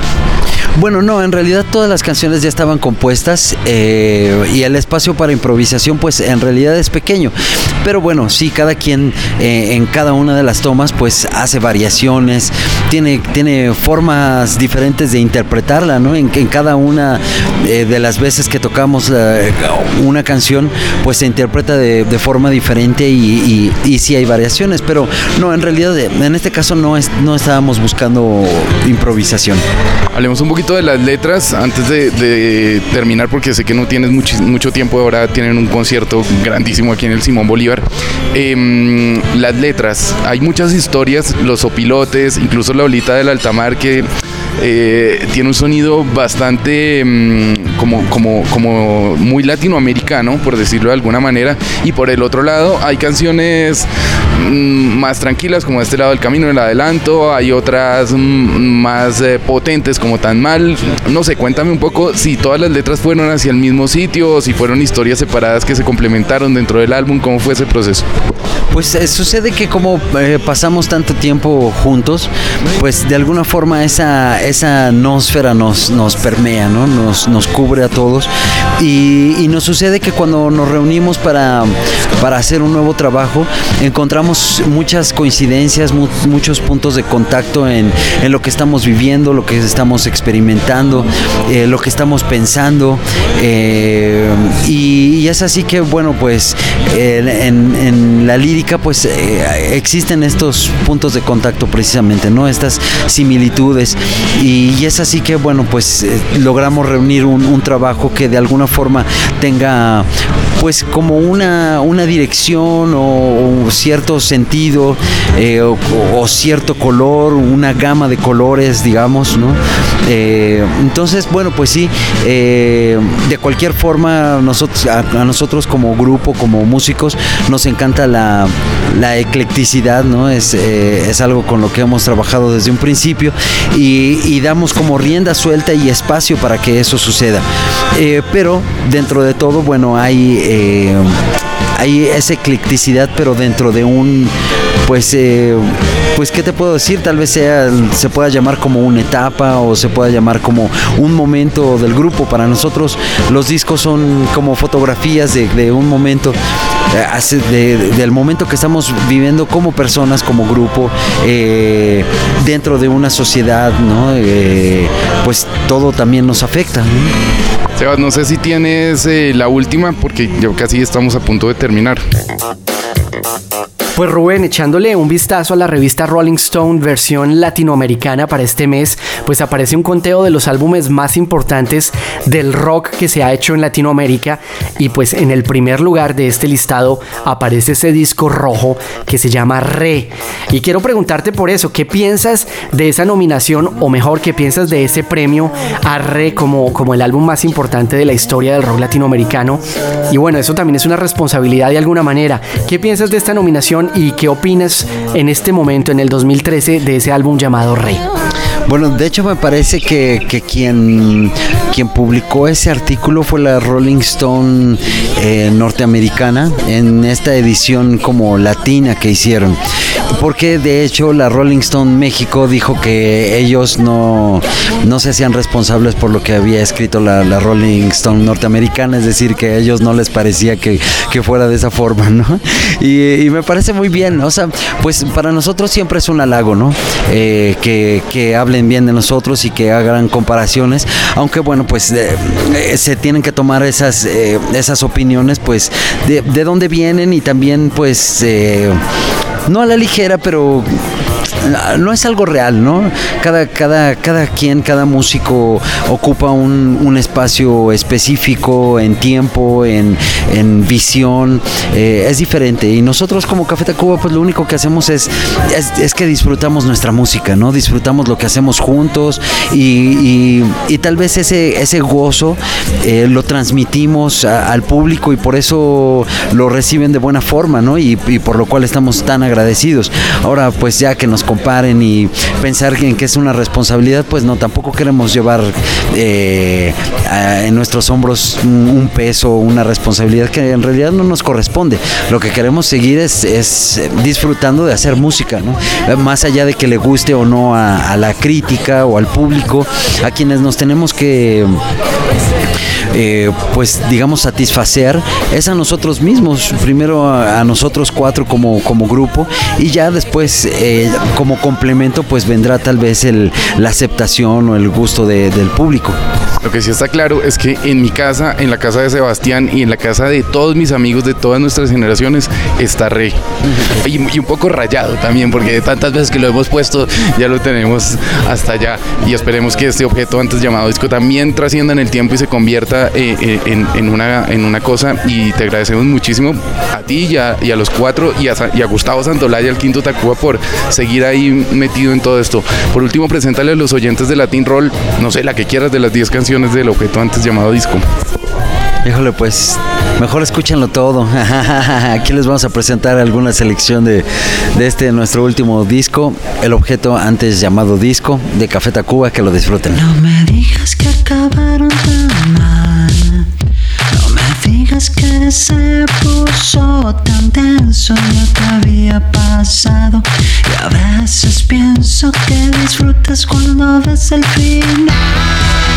Bueno, no, en realidad todas las canciones ya estaban compuestas eh, y el espacio para improvisación pues en realidad es pequeño. Pero bueno, sí, cada quien eh, en cada una de las tomas pues hace variaciones, tiene, tiene formas diferentes de interpretarla, ¿no? En, cada una eh, de las veces que tocamos la- una canción pues se interpreta de, forma diferente y, y, y sí hay variaciones, pero no, en realidad eh, en este caso no, es, no estábamos buscando improvisación. Hablemos un poquito de las letras antes de, terminar porque sé que no tienes mucho, mucho tiempo, ahora tienen un concierto grandísimo aquí en el Simón Bolívar. Em, las letras, hay muchas historias, los opilotes, incluso la olita del altamar que eh, tiene un sonido bastante mm, como, como, como muy latinoamericano, por decirlo de alguna manera. Y por el otro lado hay canciones mm, más tranquilas como este lado del camino, el adelanto. Hay otras mm, más eh, potentes como Tan Mal. No sé, cuéntame un poco si todas las letras fueron hacia el mismo sitio o si fueron historias separadas que se complementaron dentro del álbum. ¿Cómo fue ese proceso? Pues eh, sucede que como pasamos tanto tiempo juntos, pues de alguna forma esa, esa atmósfera nos, nos permea, ¿no? Nos, nos cubre a todos. Y, nos sucede que cuando nos reunimos para, para hacer un nuevo trabajo, encontramos muchas coincidencias, mu- muchos puntos de contacto en, en lo que estamos viviendo, lo que estamos experimentando, eh, lo que estamos pensando. eh, y, es así que, bueno, pues en- en la lírica, pues eh, existen estos puntos de contacto precisamente, ¿no? Estas similitudes. Y, es así que, bueno, pues eh, logramos reunir un, trabajo que de alguna forma tenga pues como una, una dirección o, o cierto sentido eh, o, cierto color, una gama de colores, digamos, ¿no? Eh, entonces, bueno, pues sí, de cualquier forma, nosotros, a, a nosotros como grupo, como músicos, nos encanta la, la eclecticidad, ¿no? Es, es algo con lo que hemos trabajado desde un principio y, y damos como rienda suelta y espacio para que eso suceda. Eh, pero dentro de todo, bueno, hay, eh, hay esa eclecticidad, pero dentro de un, pues, eh, pues, ¿qué te puedo decir? Tal vez sea, se pueda llamar como una etapa o se pueda llamar como un momento del grupo. Para nosotros los discos son como fotografías de, un momento, eh, del momento que estamos viviendo como personas, como grupo, eh, dentro de una sociedad, ¿no? Pues todo también nos afecta. Sebas, no sé si tienes la última porque ya casi estamos a punto de terminar. Pues Rubén, echándole un vistazo a la revista Rolling Stone versión latinoamericana para este mes, pues aparece un conteo de los álbumes más importantes del rock que se ha hecho en Latinoamérica y pues en el primer lugar de este listado aparece ese disco rojo que se llama Re. Y quiero preguntarte por eso, ¿qué piensas de esa nominación o mejor, qué piensas de ese premio a Re como, como el álbum más importante de la historia del rock latinoamericano? Y bueno, eso también es una responsabilidad de alguna manera. ¿Qué piensas de esta nominación y qué opinas en este momento, en el 2013, de ese álbum llamado Rey? Bueno, de hecho me parece que, que quien, quien publicó ese artículo fue la Rolling Stone eh, norteamericana en esta edición como latina que hicieron. Porque de hecho la Rolling Stone México dijo que ellos no, no se hacían responsables por lo que había escrito la, Rolling Stone norteamericana, es decir, que a ellos no les parecía que, que fuera de esa forma, ¿no? Y, y me parece muy bien, o sea, pues para nosotros siempre es un halago, ¿no? Eh, que, que hablen bien de nosotros y que hagan comparaciones, aunque bueno, pues eh, eh, se tienen que tomar esas, eh, esas opiniones, pues de, de dónde vienen y también pues... eh, no a la ligera, pero no es algo real, ¿no? Cada, cada, cada quien, cada músico ocupa un, un espacio específico en tiempo, en, en visión, eh, es diferente. Y nosotros como Café Tacuba, pues lo único que hacemos es, es, que disfrutamos nuestra música, ¿no? Disfrutamos lo que hacemos juntos y, y- tal vez ese, ese gozo eh, lo transmitimos al público y por eso lo reciben de buena forma, ¿no? Y, y por lo cual estamos tan agradecidos. Ahora, pues ya que nos comparen y pensar en que es una responsabilidad, pues no, tampoco queremos llevar eh, en nuestros hombros un, un peso, una responsabilidad que en realidad no nos corresponde. Lo que queremos seguir es, es disfrutando de hacer música, ¿no? Más allá de que le guste o no a la crítica o al público, a quienes nos tenemos que eh, pues digamos satisfacer es a nosotros mismos primero a, a nosotros cuatro como, como grupo y ya después eh, como complemento pues vendrá tal vez el, la aceptación o el gusto de- del público Lo que sí está claro es que en mi casa, en la casa de Sebastián y en la casa de todos mis amigos de todas nuestras generaciones está Rey. Y, y un poco rayado también, porque de tantas veces que lo hemos puesto ya lo tenemos hasta allá. Y esperemos que este objeto antes llamado disco también trascienda en el tiempo y se convierta eh, eh, en, en una, en una cosa y te agradecemos muchísimo a ti y a, y a los cuatro y a, Sa- y a Gustavo Santolaya, al quinto Tacuba, por seguir ahí metido en todo esto. Por último, preséntale a los oyentes de Latin Roll, no sé, la que quieras de las 10 canciones del objeto antes llamado disco. Híjole, pues mejor escúchenlo todo. Aquí les vamos a presentar alguna selección de, de este nuestro último disco, el objeto antes llamado disco de Café Tacuba, que lo disfruten. No me digas que acabaron. No digas que se puso tan denso. Ya te había pasado. Y a veces pienso que disfrutas cuando ves el final.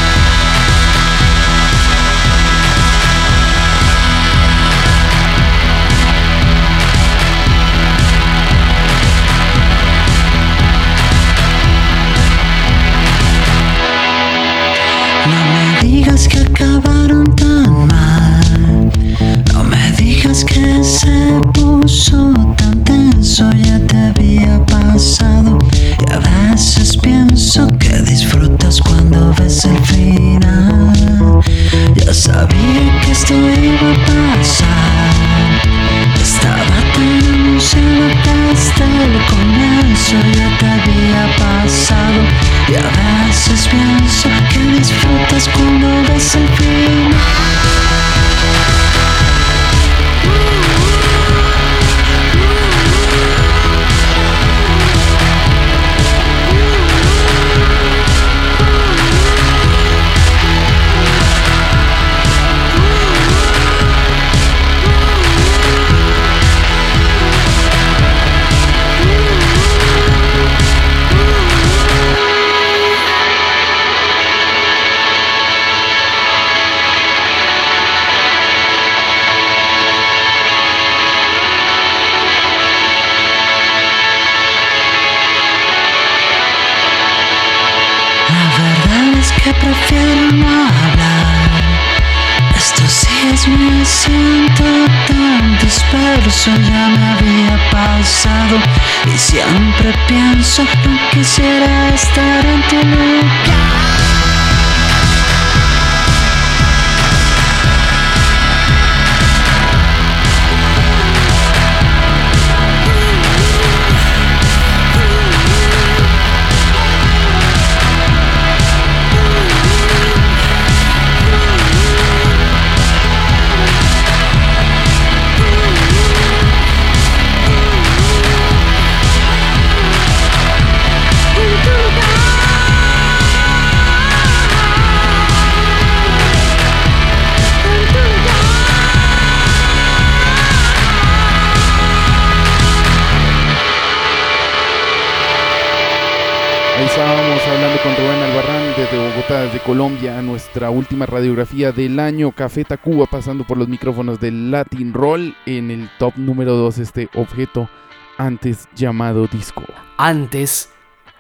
Colombia, nuestra última radiografía del año, Café Tacuba, pasando por los micrófonos del Latin Roll en el top número 2, este objeto antes llamado disco. antes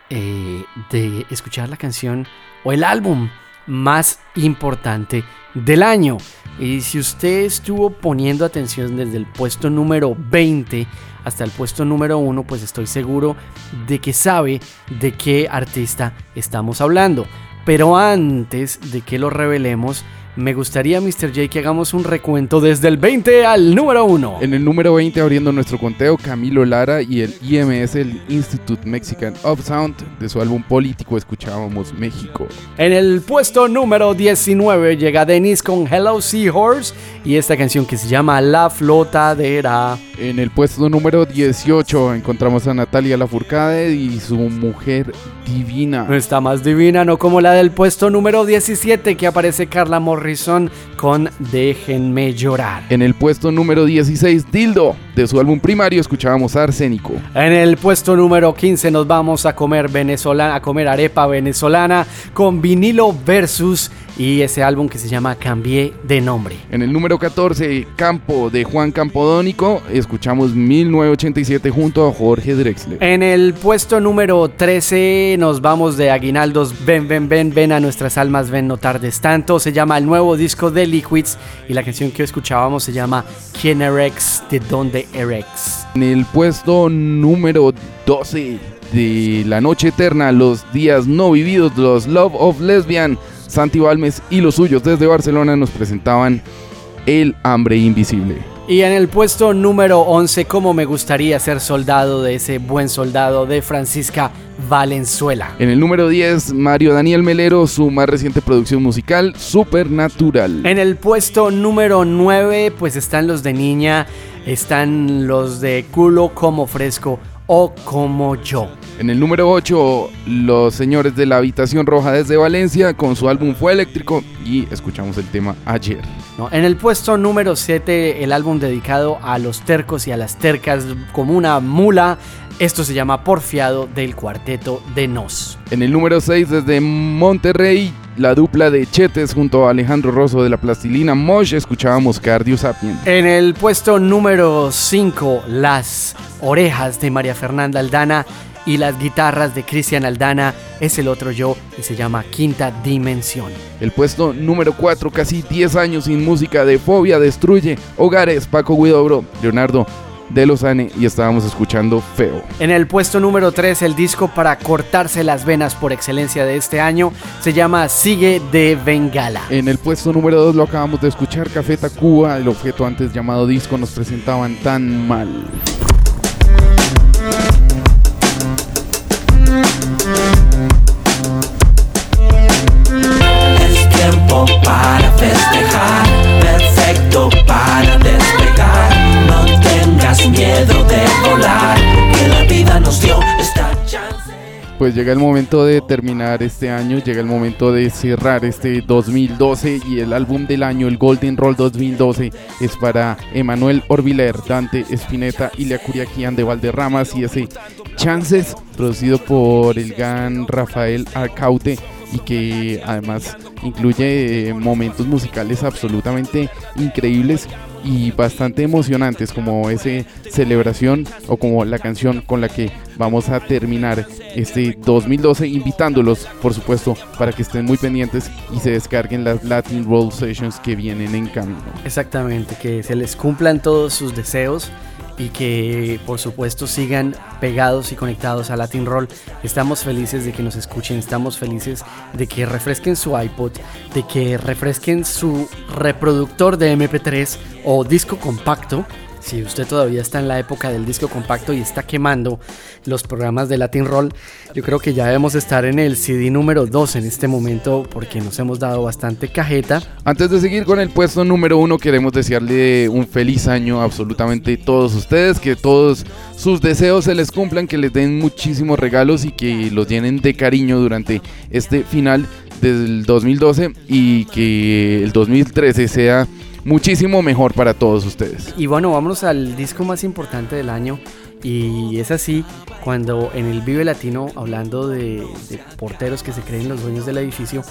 eh, de escuchar la canción o el álbum más importante del año. Y si usted estuvo poniendo atención desde el puesto número 20 hasta el puesto número 1, pues estoy seguro de que sabe de qué artista estamos hablando. Pero antes de que lo revelemos, me gustaría, Mr. J, que hagamos un recuento desde el 20 al número 1. En el número 20, abriendo nuestro conteo, Camilo Lara y el IMS, el Institute Mexican of Sound, de su álbum político, escuchábamos México. En el puesto número 19 llega Dennis con Hello Seahorse y esta canción que se llama La Flotadera. En el puesto número 18 encontramos a Natalia Lafourcade y su mujer divina. No está más divina, no como la del puesto número 17 que aparece Carla Morrison con Déjenme llorar. En el puesto número 16, Dildo, de su álbum primario, escuchábamos Arsénico. En el puesto número 15 nos vamos a comer venezolana, a comer arepa venezolana con vinilo versus y ese álbum que se llama Cambié de nombre. En el número 14, Campo, de Juan Campodónico, escuchamos 1987 junto a Jorge Drexler. En el puesto número 13 nos vamos de Aguinaldos Ven, ven, ven, ven a nuestras almas, ven, no tardes tanto. Se llama el nuevo disco de Liquids y la canción que escuchábamos se llama ¿Quién Erex? ¿De dónde Erex? En el puesto número 12 de La Noche Eterna, Los Días No Vividos, los Love of Lesbian, Santi Balmes y los suyos desde Barcelona nos presentaban El hambre invisible. Y en el puesto número 11, como me gustaría ser soldado de ese buen soldado de Francisca Valenzuela. En el número 10, Mario Daniel Melero, su más reciente producción musical, Supernatural. En el puesto número 9, pues están los de niña, están los de culo como fresco o como yo. En el número 8, los señores de la Habitación Roja desde Valencia con su álbum Fue Eléctrico y escuchamos el tema ayer. ¿no? En el puesto número 7, el álbum dedicado a los tercos y a las tercas como una mula. Esto se llama Porfiado del cuarteto de Nos. En el número 6, desde Monterrey, la dupla de Chetes junto a Alejandro Rosso de la Plastilina Mosh, escuchábamos Cardio Sapien. En el puesto número 5, las orejas de María Fernanda Aldana y las guitarras de Cristian Aldana es el otro yo y se llama Quinta Dimensión. El puesto número 4, casi 10 años sin música de Fobia, Destruye, Hogares, Paco Guidobro, Leonardo de Lozane y estábamos escuchando Feo. En el puesto número 3, el disco para cortarse las venas por excelencia de este año se llama Sigue de Bengala. En el puesto número 2 lo acabamos de escuchar, Café Tacuba, el objeto antes llamado disco, nos presentaban tan mal. Tiempo para festejar, perfecto para despegar. No tengas miedo de volar, que la vida nos dio esta chance. Pues llega el momento de terminar este año, llega el momento de cerrar este 2012 y el álbum del año, el Golden Roll 2012, es para Emanuel Orbiler, Dante Spinetta, Ilia Curiaquian de Valderramas y ese Chances, producido por el gran Rafael Arcaute y que además incluye eh, momentos musicales absolutamente increíbles y bastante emocionantes como ese celebración o como la canción con la que vamos a terminar este 2012 invitándolos por supuesto para que estén muy pendientes y se descarguen las Latin Roll Sessions que vienen en camino. Exactamente, que se les cumplan todos sus deseos y que por supuesto sigan pegados y conectados a Latin Roll. Estamos felices de que nos escuchen, estamos felices de que refresquen su iPod, de que refresquen su reproductor de MP3 o disco compacto. Si usted todavía está en la época del disco compacto y está quemando los programas de Latin Roll, yo creo que ya debemos estar en el CD número 2 en este momento porque nos hemos dado bastante cajeta. Antes de seguir con el puesto número uno, queremos desearle un feliz año a absolutamente todos ustedes, que todos sus deseos se les cumplan, que les den muchísimos regalos y que los llenen de cariño durante este final del 2012 y que el 2013 sea muchísimo mejor para todos ustedes. Y bueno, vámonos al disco más importante del año. Y es así cuando en el Vive Latino, hablando de, porteros que se creen los dueños del edificio,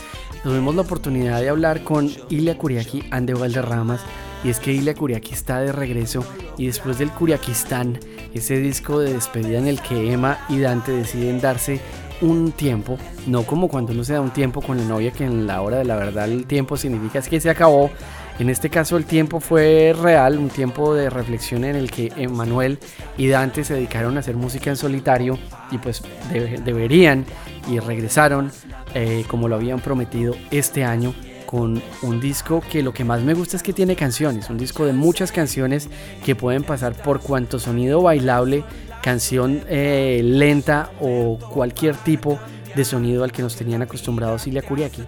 tuvimos la oportunidad de hablar con Ilia Curiaki Ande Valderramas. Y es que Ilia Curiaki está de regreso y después del Curiaquistán, ese disco de despedida en el que Emma y Dante deciden darse un tiempo, no como cuando uno se da un tiempo con la novia, que en la hora de la verdad el tiempo significa es que se acabó. En este caso el tiempo fue real, un tiempo de reflexión en el que Emanuel y Dante se dedicaron a hacer música en solitario y pues de- deberían y regresaron eh, como lo habían prometido este año con un disco que lo que más me gusta es que tiene canciones, un disco de muchas canciones que pueden pasar por cuanto sonido bailable, canción eh, lenta o cualquier tipo de sonido al que nos tenían acostumbrados Ilia Kuriaki.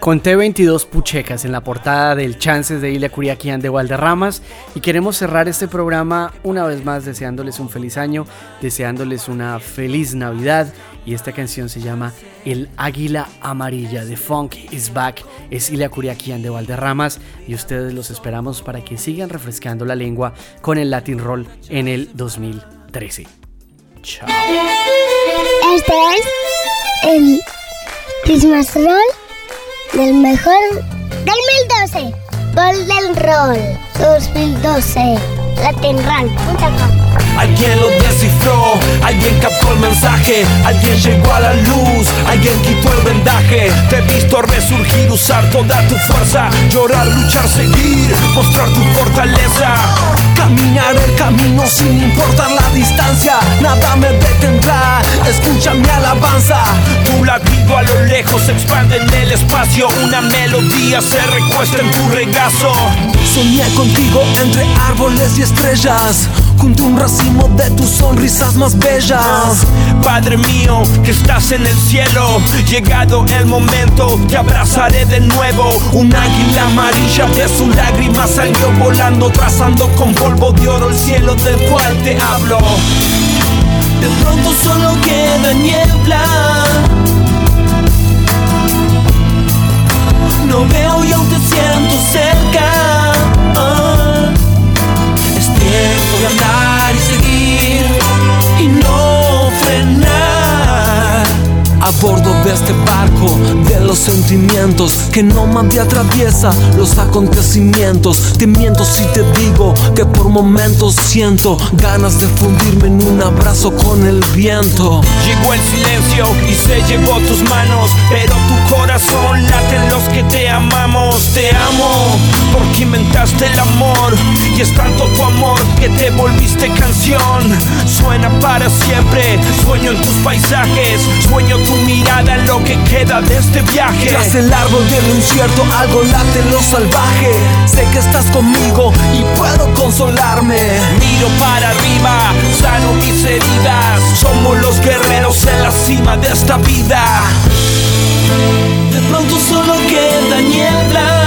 Conté 22 puchecas en la portada del Chances de Ilia Curiaquian de Valderramas y queremos cerrar este programa una vez más deseándoles un feliz año, deseándoles una feliz Navidad y esta canción se llama El Águila Amarilla de Funk is Back, es Ilia Curiaquian de Valderramas y ustedes los esperamos para que sigan refrescando la lengua con el Latin Roll en el 2013. Chao. Este es el Christmas Roll del mejor del 2012. Golden Roll 2012. Latinroll.com. Alguien lo descifró, alguien captó el mensaje, alguien llegó a la luz, alguien quitó el vendaje. Te he visto resurgir, usar toda tu fuerza, llorar, luchar, seguir, mostrar tu fortaleza. Caminar el camino sin importar la distancia, nada me detendrá. Escucha mi alabanza, tú la vida recuerdo a lo lejos se expande en el espacio. Una melodía se recuesta en tu regazo. Soñé contigo entre árboles y estrellas junto un racimo de tus sonrisas más bellas. Padre mío, que estás en el cielo, llegado el momento, te abrazaré de nuevo. Un águila amarilla de su lágrima salió volando, trazando con polvo de oro el cielo del cual te hablo. De pronto solo queda niebla. No veo y aún te siento cerca. Tiempo de andar y seguir y no frenar. A bordo de este barco de los sentimientos que no me atraviesa los acontecimientos. Te miento si te digo que por momentos siento ganas de fundirme en un abrazo con el viento. Llegó el silencio y se llevó tus manos, pero tu corazón late en los que te amamos. Te amo porque inventaste el amor y es tanto tu amor que te volviste canción. Suena para siempre, sueño en tus paisajes, sueño tu mirada en lo que queda de este viaje. Tras el árbol del incierto algo late en lo salvaje. Sé que estás conmigo y puedo consolarme. Miro para arriba, sano mis heridas. Somos los guerreros en la cima de esta vida. De pronto solo queda niebla.